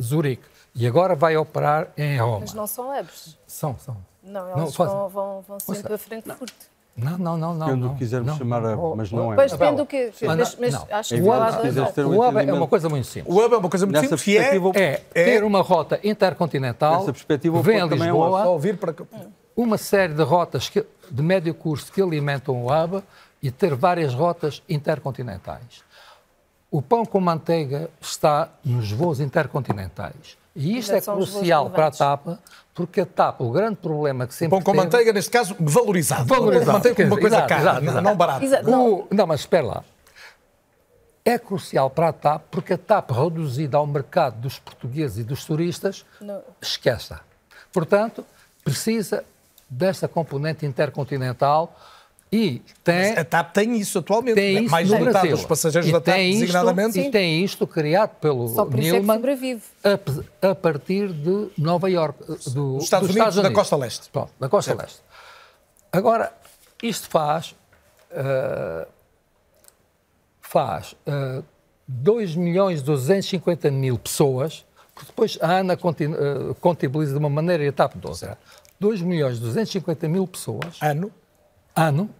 Zurique. E agora vai operar em Roma. Mas não são hubs? São, são. Não, eles não, vão, vão, vão sempre a Frankfurt. Não. Não, não, não, não. Quando quisermos não. chamar, mas não é. Pois depende do que. Mas, mas não. acho que o hub, o hub é uma coisa muito simples. O hub é uma coisa muito Nessa simples. É, é, é ter uma rota intercontinental, Nessa perspectiva, vem a Lisboa, é um para... uma série de rotas que, de médio curso que alimentam o hub e ter várias rotas intercontinentais. O pão com manteiga está nos voos intercontinentais. E isto é crucial para a TAP, porque a TAP, o grande problema que sempre Pão com teve... manteiga, neste caso, valorizado. Valorizado. Manteiga como uma coisa exato, cara, exato, exato. não barata. O... Não, mas espera lá. É crucial para a TAP, porque a TAP reduzida ao mercado dos portugueses e dos turistas, não. esqueça. Portanto, precisa desta componente intercontinental e tem... Mas a TAP tem isso atualmente. Tem né? isso Mais no metade Brasil. dos passageiros e da TAP, isto, designadamente. E tem isto criado pelo Só por Nilman isso é que a, a, partir de Nova York, do, dos Estados, dos Unidos, Estados Unidos, da costa leste. Pronto, da costa certo. leste. Agora, isto faz... Uh, faz uh, 2 milhões 250 mil pessoas, que depois a ANA uh, contabiliza de uma maneira e a TAP de outra. 2 milhões 250 mil pessoas... Ano? Ano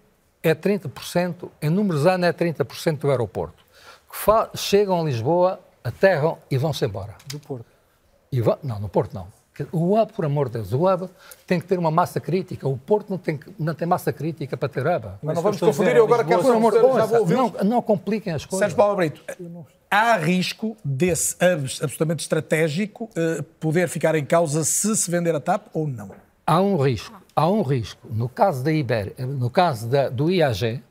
é 30%, em números ano é 30% do aeroporto. Que chegam a Lisboa, aterram e vão-se embora. Do Porto? E vão, não, no Porto não. O hub, por amor de Deus, o hub tem que ter uma massa crítica. O Porto não tem, não tem massa crítica para ter hub. Mas não vamos confundir, eu agora quero... Por amor de Deus, não, não compliquem as coisas. Sérgio Paulo Brito, há risco desse hub absolutamente estratégico uh, poder ficar em causa se se vender a TAP ou não? Há um risco há um risco, no caso da Iber, no caso da, do IAG,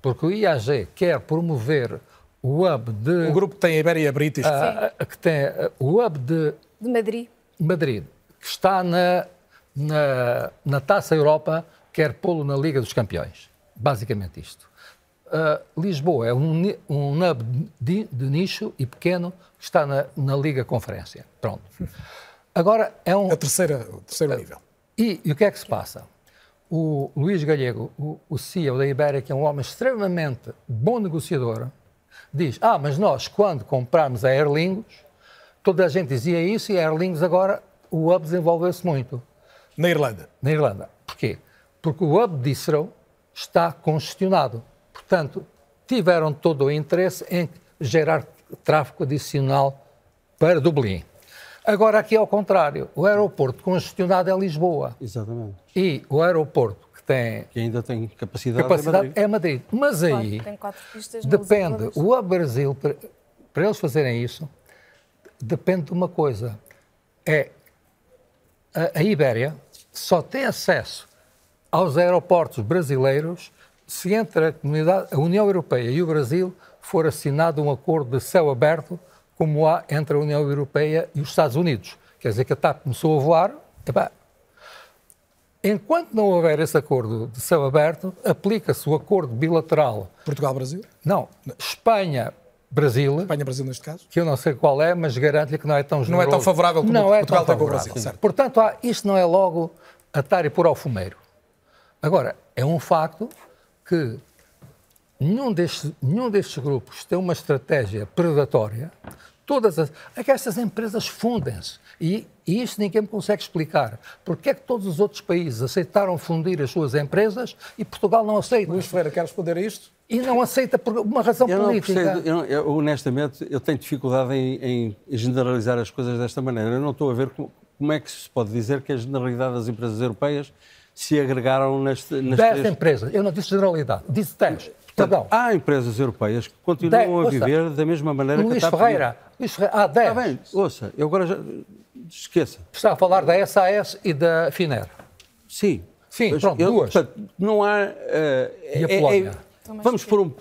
porque o IAG quer promover o hub de... O grupo que tem a Iber e a British. Uh, que tem uh, o hub de... De Madrid. Madrid, que está na, na, na Taça Europa, quer pô-lo na Liga dos Campeões. Basicamente isto. Uh, Lisboa é um, um hub de, de, nicho e pequeno que está na, na Liga Conferência. Pronto. Agora é um... A terceira, o terceiro nível. E, e, o que é que se passa? O Luís Galego, o, o CEO da Ibéria, que é um homem extremamente bom negociador, diz: Ah, mas nós, quando compramos a Aer Lingus, toda a gente dizia isso e a Aer Lingus agora, o hub desenvolveu-se muito. Na Irlanda? Na Irlanda. Porquê? Porque o hub de Israel está congestionado. Portanto, tiveram todo o interesse em gerar tráfego adicional para Dublin. Agora, aqui ao contrário, o aeroporto congestionado é Lisboa. Exatamente. E o aeroporto que tem. Que ainda tem capacidade, capacidade é, Madrid. é Madrid. Mas aí. Tem quatro pistas depende. O Brasil, para, para eles fazerem isso, depende de uma coisa. É. A, a Ibéria só tem acesso aos aeroportos brasileiros se entre a, comunidade, a União Europeia e o Brasil for assinado um acordo de céu aberto como há entre a União Europeia e os Estados Unidos. Quer dizer que a TAP começou a voar. Epá, enquanto não houver esse acordo de céu aberto, aplica-se o acordo bilateral. Portugal-Brasil? Não. Espanha. Brasil, Espanha-Brasil neste caso? Que eu não sei qual é, mas garanto-lhe que não é tão generoso. Não é tão favorável como não Portugal é tem com o Brasil, certo. Portanto, há, isto não é logo atar e pôr ao fumeiro. Agora, é um facto que nenhum destes, nenhum destes grupos tem uma estratégia predatória. Todas as, é que estas empresas fundem-se. E, e isto ninguém me consegue explicar. Porque é que todos os outros países aceitaram fundir as suas empresas e Portugal não aceita? Luís Ferreira, quer responder a isto? E não aceita por uma razão eu política. Percebo, eu, eu, honestamente, eu tenho dificuldade em, em, generalizar as coisas desta maneira. Eu não estou a ver como, como, é que se pode dizer que a generalidade das empresas europeias se agregaram neste... nas dez três... empresas. Eu não disse generalidade, disse dez. Portanto, há empresas europeias que continuam dez, a viver ouça, da mesma maneira Luís que a TAP... Ferreira, Luís Ferreira, há dez. Está bem, ouça, eu agora já... Esqueça. Está a falar da SAS e da Finer. Sim. Sim, pronto, eu, duas. Portanto, não há... Uh, e a Polónia? É, é, Vamos pôr um,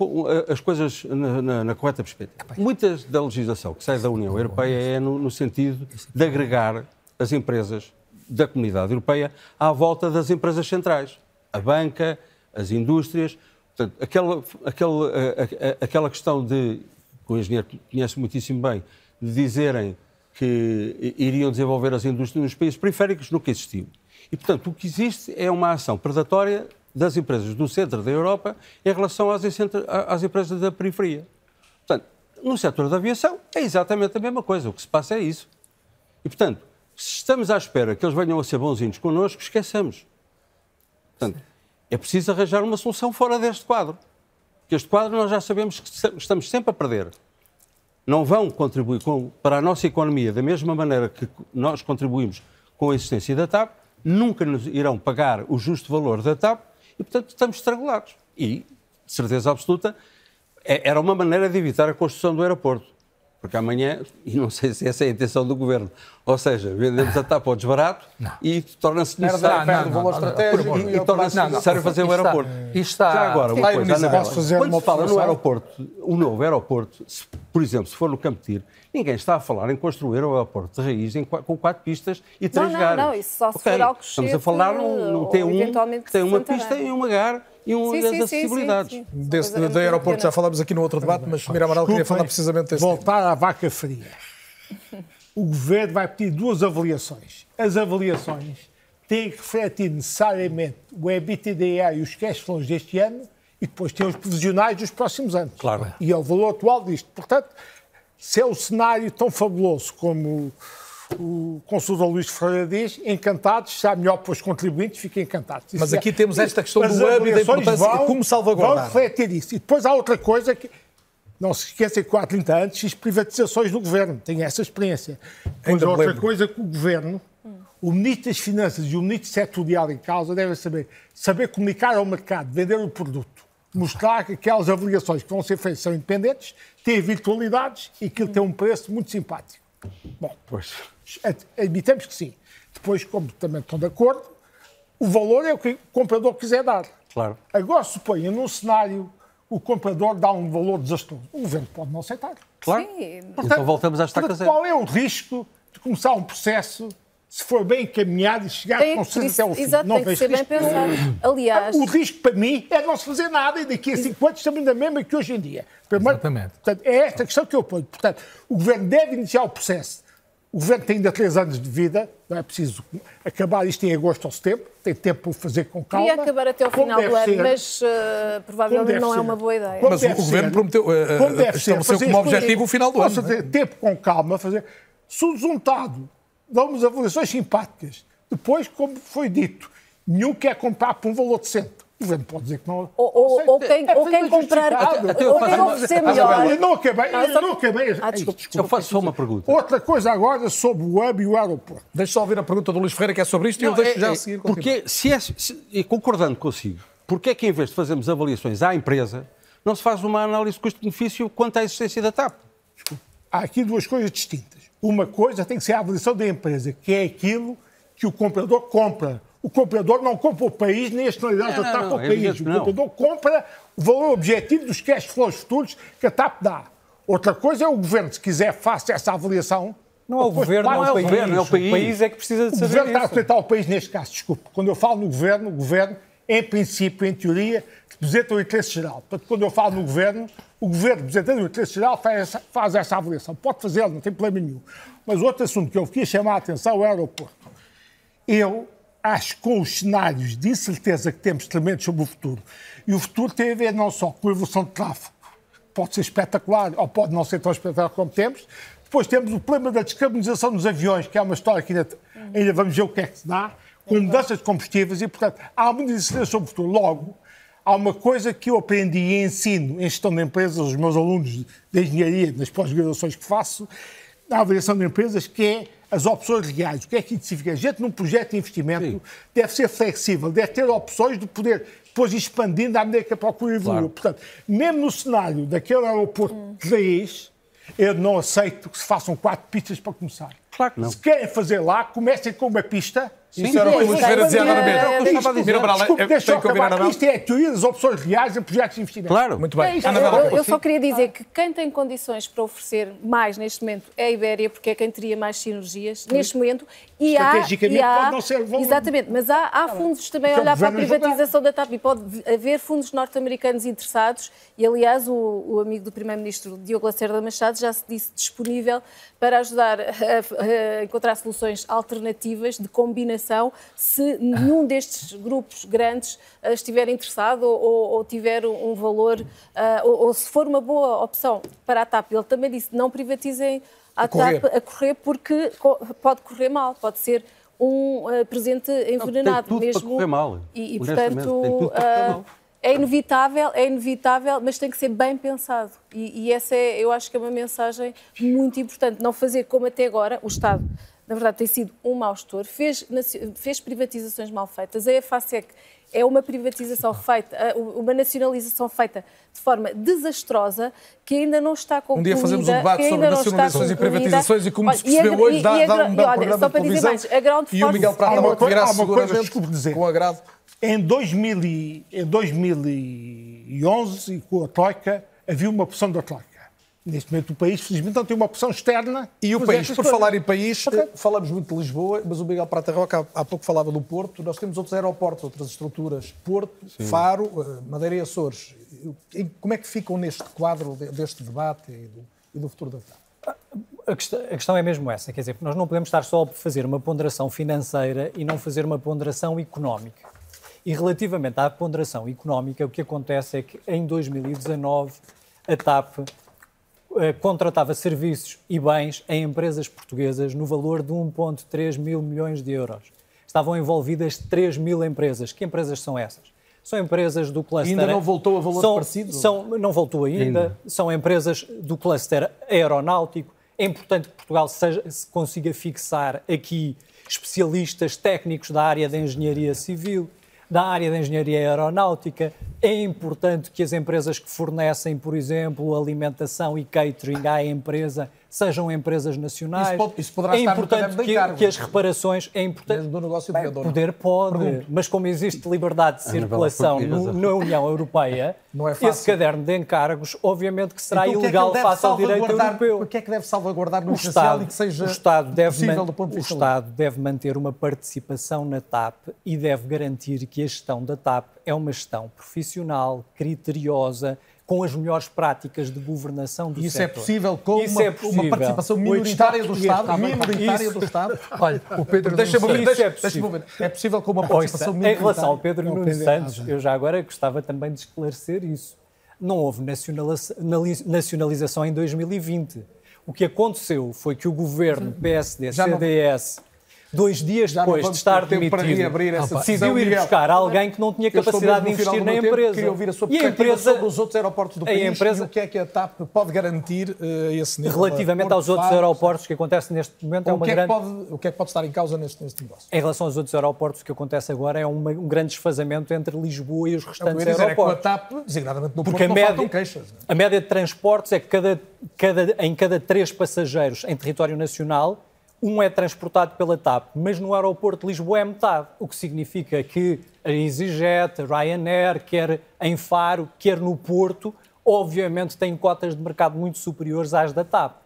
as coisas na, na, na, correta perspectiva. Muitas da legislação que sai da União Europeia é no, no, sentido de agregar as empresas da comunidade europeia à volta das empresas centrais. A banca, as indústrias. Portanto, aquela, aquela, aquela questão de, que o engenheiro conhece muitíssimo bem, de dizerem que iriam desenvolver as indústrias nos países periféricos, nunca existiu. E, portanto, o que existe é uma ação predatória das empresas do centro da Europa em relação às, às empresas da periferia. Portanto, no setor da aviação é exatamente a mesma coisa. O que se passa é isso. E, portanto, se estamos à espera que eles venham a ser bonzinhos connosco, esqueçamos. Portanto, é preciso arranjar uma solução fora deste quadro. Que este quadro nós já sabemos que estamos sempre a perder. Não vão contribuir com, para a nossa economia da mesma maneira que nós contribuímos com a existência da TAP, nunca nos irão pagar o justo valor da TAP e, portanto, estamos estrangulados. E, de certeza absoluta, é, era uma maneira de evitar a construção do aeroporto. Porque amanhã, e não sei se essa é a intenção do governo, ou seja, vendemos a TAP ao desbarato não. e torna-se necessário. Não, não, valor estratégico e, e torna-se necessário fazer o aeroporto. Está, Já agora, uma coisa, Anabela, quando se fala no aeroporto, o novo aeroporto, se, por exemplo, se for no Campo Tiro, ninguém está a falar em construir o aeroporto de raiz em, com quatro pistas e três não, gares. Não, não, isso só se okay. for algo Estamos a falar num, num T1 que tem uma pista e uma gar e um, sim, as acessibilidades. Sim, sim, Desse, do aeroporto já falámos aqui no outro debate, mas Mira Amaral queria falar precisamente desse Voltar à vaca fria. O governo vai pedir duas avaliações. As avaliações têm que refletir necessariamente o EBITDA e os cash flows deste ano e depois tem os provisionais dos próximos anos. Claro. E é o valor atual disto. Portanto, se é um cenário tão fabuloso como o consultor Luís Ferreira diz, encantados, se há melhor para os contribuintes, fiquem encantados. Isso Mas aqui temos esta questão do hub e da importância vão, como salvaguardar. Vão refletir isso. E depois há outra coisa que não se esqueça que há 30 anos fiz privatizações no governo, tenho essa experiência. Depois outra lembro. coisa que o governo, o ministro das Finanças e o ministro setorial em causa devem saber, saber comunicar ao mercado, vender o produto, mostrar que aquelas avaliações que vão ser feitas são independentes, têm virtualidades e que ele tem um preço muito simpático. Bom, pois admitamos que sim. Depois, como também estão de acordo, o valor é o que o comprador quiser dar. Claro. Agora, suponha, num cenário, o comprador dá um valor desastroso. O governo pode não aceitar. Claro. Sim. Portanto, então voltamos à estaca zero. Qual é o risco de começar um processo se for bem encaminhado e chegar tem, com certeza até o fim. Exato, não tem que ser bem pensado. Aliás... O risco para mim é não se fazer nada e daqui a cinco anos estamos na mesma que hoje em dia. Primeiro, Exatamente. Portanto, é esta questão que eu ponho. Portanto, o Governo deve iniciar o processo o governo tem ainda três anos de vida, não é preciso acabar isto em agosto ou setembro, tem tempo para fazer com calma. Queria acabar até ao final do ano, mas uh, provavelmente não é uma boa ideia. Como mas o governo ser, prometeu, uh, como deve estabeleceu como objetivo o final do ano. É? tempo com calma, fazer. Subjuntado, damos avaliações simpáticas. Depois, como foi dito, nenhum quer comprar por um valor decente. O governo pode dizer que não. Ou, ou, ou quem, é ou quem comprar. Ou quem oferecer melhor. Eu não acabei. Ah, eu não acabei. Ah, desculpa, desculpa, eu faço só uma pergunta. Outra coisa agora sobre o hub e o aeroporto. Deixa só ouvir a pergunta do Luís Ferreira, que é sobre isto, não, e eu deixo é, já a seguir. Porque, se é, se, e concordando consigo, porque é que em vez de fazermos avaliações à empresa, não se faz uma análise de custo-benefício quanto à existência da TAP? Há aqui duas coisas distintas. Uma coisa tem que ser a avaliação da empresa, que é aquilo que o comprador compra o comprador não compra o país nem a externalidade da TAP ao país. O comprador compra o valor objetivo dos cash flows futuros que a TAP dá. Outra coisa é o governo, se quiser, faça essa avaliação. Não é o governo, não é o governo, é o país. O país é que precisa de saber O governo está a representar o país neste caso, desculpe. Quando eu falo no governo, o governo, em princípio, em teoria, representa o interesse geral. Portanto, quando eu falo no governo, o governo, representando o interesse geral, faz essa, faz essa avaliação. Pode fazê-lo, não tem problema nenhum. Mas outro assunto que eu queria chamar a atenção é o aeroporto. Eu acho que com os cenários de incerteza que temos tremendos sobre o futuro, e o futuro tem a ver não só com a evolução de tráfego, pode ser espetacular ou pode não ser tão espetacular como temos, depois temos o problema da descarbonização dos aviões, que é uma história que ainda, ainda vamos ver o que é que se dá, com mudanças de combustíveis e, portanto, há muita incerteza sobre o futuro. Logo, há uma coisa que eu aprendi e ensino em gestão de empresas, os meus alunos de engenharia, nas pós-graduações que faço, na avaliação de empresas, que é as opções reais. O que é que significa? A gente, num projeto de investimento, Sim. deve ser flexível, deve ter opções de poder depois expandindo à medida que a procura evolui. Claro. Portanto, mesmo no cenário daquele aeroporto hum. de raiz, eu não aceito que se façam quatro pistas para começar. Claro que não. Se querem fazer lá, comecem com uma pista Sim, Isso era o que o Luís Vera dizia agora mesmo. É, é, estava a dizer. Desculpe, deixa eu acabar. Isto é a teoria das opções reais em projetos de investimento. Claro, muito bem. É eu, eu, só queria dizer que quem tem condições para oferecer mais neste momento é a Ibéria, porque é quem teria mais sinergias neste momento. E há, Estrategicamente e há, pode não ser bom. Exatamente, mas há, há fundos também a olhar para a privatização da TAP e pode haver fundos norte-americanos interessados e, aliás, o, o amigo do Primeiro-Ministro, Diogo Lacerda Machado, já se disse disponível para ajudar a, a encontrar soluções alternativas de combinação se nenhum destes grupos grandes uh, estiver interessado ou, ou, tiver um valor, uh, ou, ou, se for uma boa opção para a TAP. Ele também disse, não privatizem a, a TAP a correr porque pode correr mal, pode ser um uh, presente envenenado não, tem tudo mesmo. Para correr mal. E, e portanto, é inevitável, é inevitável, mas tem que ser bem pensado. E, e, essa é, eu acho que é uma mensagem muito importante. Não fazer como até agora o Estado, na verdade, tem sido um mau gestor, fez, fez privatizações mal feitas. A EFASEC é uma privatização feita, uma nacionalização feita de forma desastrosa, que ainda não está concluída. Um dia fazemos um debate sobre nacionalizações e privatizações e como olha, se percebeu hoje, e, dá, dá um belo programa só para dizer mais, a e o Miguel Prata é virá seguramente dizer. com agrado. Em, 2000 e, em 2011, com a Troika, havia uma opção da Troika. Neste momento o país, felizmente, não tem uma opção externa. E o país, por falar em país, okay. falamos muito de Lisboa, mas o Miguel Prata Roca há, pouco falava do Porto. Nós temos outros aeroportos, outras estruturas. Porto, Sim. Faro, eh, Madeira e Açores. Como é que ficam neste quadro deste debate e do, e do futuro da TAP? A questão, a questão, é mesmo essa, quer dizer, nós não podemos estar só a fazer uma ponderação financeira e não fazer uma ponderação económica. E relativamente à ponderação económica, o que acontece é que em 2019 a TAP eh, contratava serviços e bens em empresas portuguesas no valor de 1,3 mil milhões de euros. Estavam envolvidas 3 mil empresas. Que empresas são essas? São empresas do cluster. Ainda não voltou a valores são, parecidos? São, não voltou ainda. ainda. São empresas do cluster aeronáutico. É importante que Portugal seja, se consiga fixar aqui especialistas técnicos da área da engenharia civil, da área da engenharia aeronáutica. É importante que as empresas que fornecem, por exemplo, alimentação e catering à empresa sejam empresas nacionais. Isso, pode, isso poderá é estar importante no que, que, as reparações é importante do negócio Bem, poder pode, Pergunto. mas como existe liberdade de circulação no, na União Europeia, é esse caderno de encargos, obviamente que será então, ilegal que é que face ao direito europeu. O que é que deve salvaguardar no o Estado, e que seja o Estado deve possível do ponto de vista O Estado deve manter uma participação na TAP e deve garantir que a gestão da TAP é uma gestão profissional, criteriosa, com as melhores práticas de governação do Isso setor. é possível com uma, é possível. uma, participação minoritária do Estado? Minoritária do Estado? Olha, o Pedro deixa-me ver, deixa, é, deixa ver. É possível com uma participação minoritária? Em relação ao Pedro Nuno Santos, eu já agora gostava também de esclarecer isso. Não houve nacionalização em 2020. O que aconteceu foi que o governo PSD-CDS dois dias depois de estar demitido, decidiu ir buscar alguém que não tinha capacidade de investir na empresa. Queria ouvir a sua e a empresa sobre os outros aeroportos do país empresa, e o que é que a TAP pode garantir uh, esse nível. Relativamente aos outros aeroportos que acontece neste momento é uma o que grande... É que pode, o que é que pode estar em causa neste, neste negócio? Em relação aos outros aeroportos, o que acontece agora é uma, um grande desfazamento entre Lisboa e os restantes é aeroportos. É a TAP, designadamente no Porque Porto, a média, queixas. A média de transportes é que cada, cada, em cada três passageiros em território nacional um é transportado pela TAP, mas no aeroporto de Lisboa é metade, o que significa que a EasyJet, a Ryanair, quer em Faro, quer no Porto, obviamente têm cotas de mercado muito superiores às da TAP.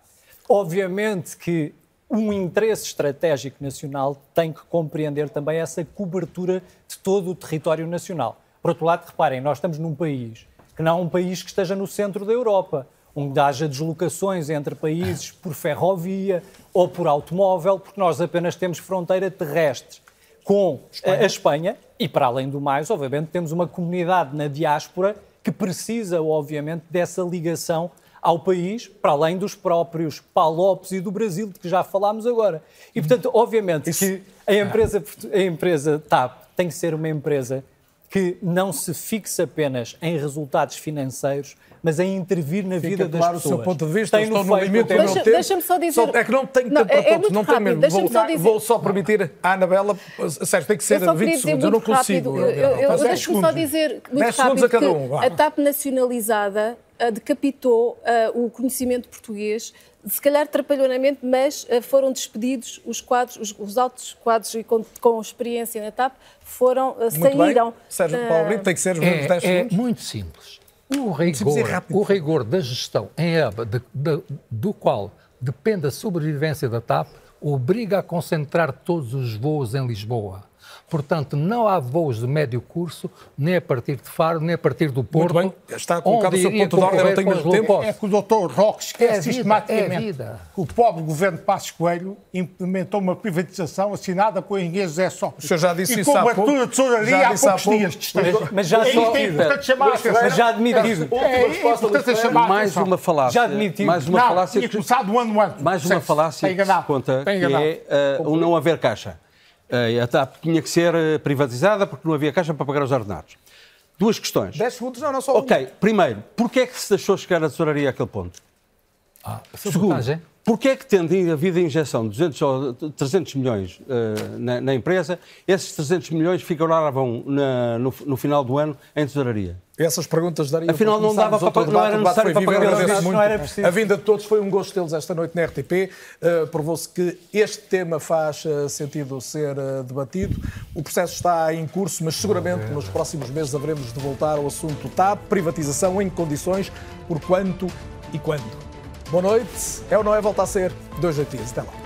Obviamente que um interesse estratégico nacional tem que compreender também essa cobertura de todo o território nacional. Por outro lado, reparem, nós estamos num país que não é um país que esteja no centro da Europa onde haja deslocações entre países por ferrovia ou por automóvel, porque nós apenas temos fronteira terrestre. com Espanha. a Espanha e, para além do mais, obviamente, temos uma comunidade na diáspora que precisa, obviamente, dessa ligação ao país, para além dos próprios Palopes e do Brasil, de que já falámos agora. E, portanto, obviamente Isso... que a empresa, a empresa TAP tem que ser uma empresa que não se fixa apenas em resultados financeiros, mas em intervir na Fica vida claro das pessoas. o seu ponto de vista, estou no limite do meu tempo. Deixa-me só dizer... Só, é que não tenho tempo é, para todos, é não tenho mesmo. Vou só, dizer... vou só permitir à Anabela, Sérgio, tem que ser 20 segundos, eu não consigo. Eu, eu, eu deixo-me só dizer muito rápido a cada um, que a TAP nacionalizada decapitou uh, o conhecimento português se calhar trapalhonamente, mas uh, foram despedidos os quadros, os, os altos quadros e com, com, experiência na TAP foram, uh, saíram. Bem. Sérgio uh, Paulo Brito tem que ser os é, 10 é muito simples. O rigor, o rigor da gestão em EBA, de, de, do qual depende a sobrevivência da TAP, obriga a concentrar todos os voos em Lisboa. Portanto, não há voos de médio curso, nem a partir de Faro, nem a partir do Porto. Muito bem, está colocado o seu ponto de ordem, não tenho mesmo tempo. É que o doutor Roque esquece é sistematicamente é que o pobre governo de Passos Coelho implementou uma privatização assinada com o engenheiro José Sócrates. O senhor já disse e isso com há pouco. E de tesouraria há poucos dias. Mas, mas já, só, mas já admitido. É, é mais uma falácia. Já admitido. Mais uma não, falácia. tinha começado um ano antes. Mais uma falácia que se conta, que é uh, o não haver caixa. Eh, a TAP tinha que ser eh, privatizada porque não havia caixa para pagar os ordenados. Duas questões. 10 segundos, não, não só Ok, primeiro, porquê é que se deixou chegar a tesouraria àquele ponto? Ah, Segundo, porquê é que tendo havido a injeção de 200 ou 300 milhões uh, na, na, empresa, esses 300 milhões figuravam na, no, no final do ano em tesouraria? Essas perguntas dariam Afinal, não dava para pagar, não era necessário para pagar. Não era preciso. A vinda de todos foi um gosto deles esta noite na RTP. Uh, Provou-se que este tema faz uh, sentido ser uh, debatido. O processo está em curso, mas seguramente nos próximos meses haveremos de voltar ao assunto TAP, privatização em condições, por quanto e quando. Boa noite. É ou não é voltar a ser? Dois dias. Até lá.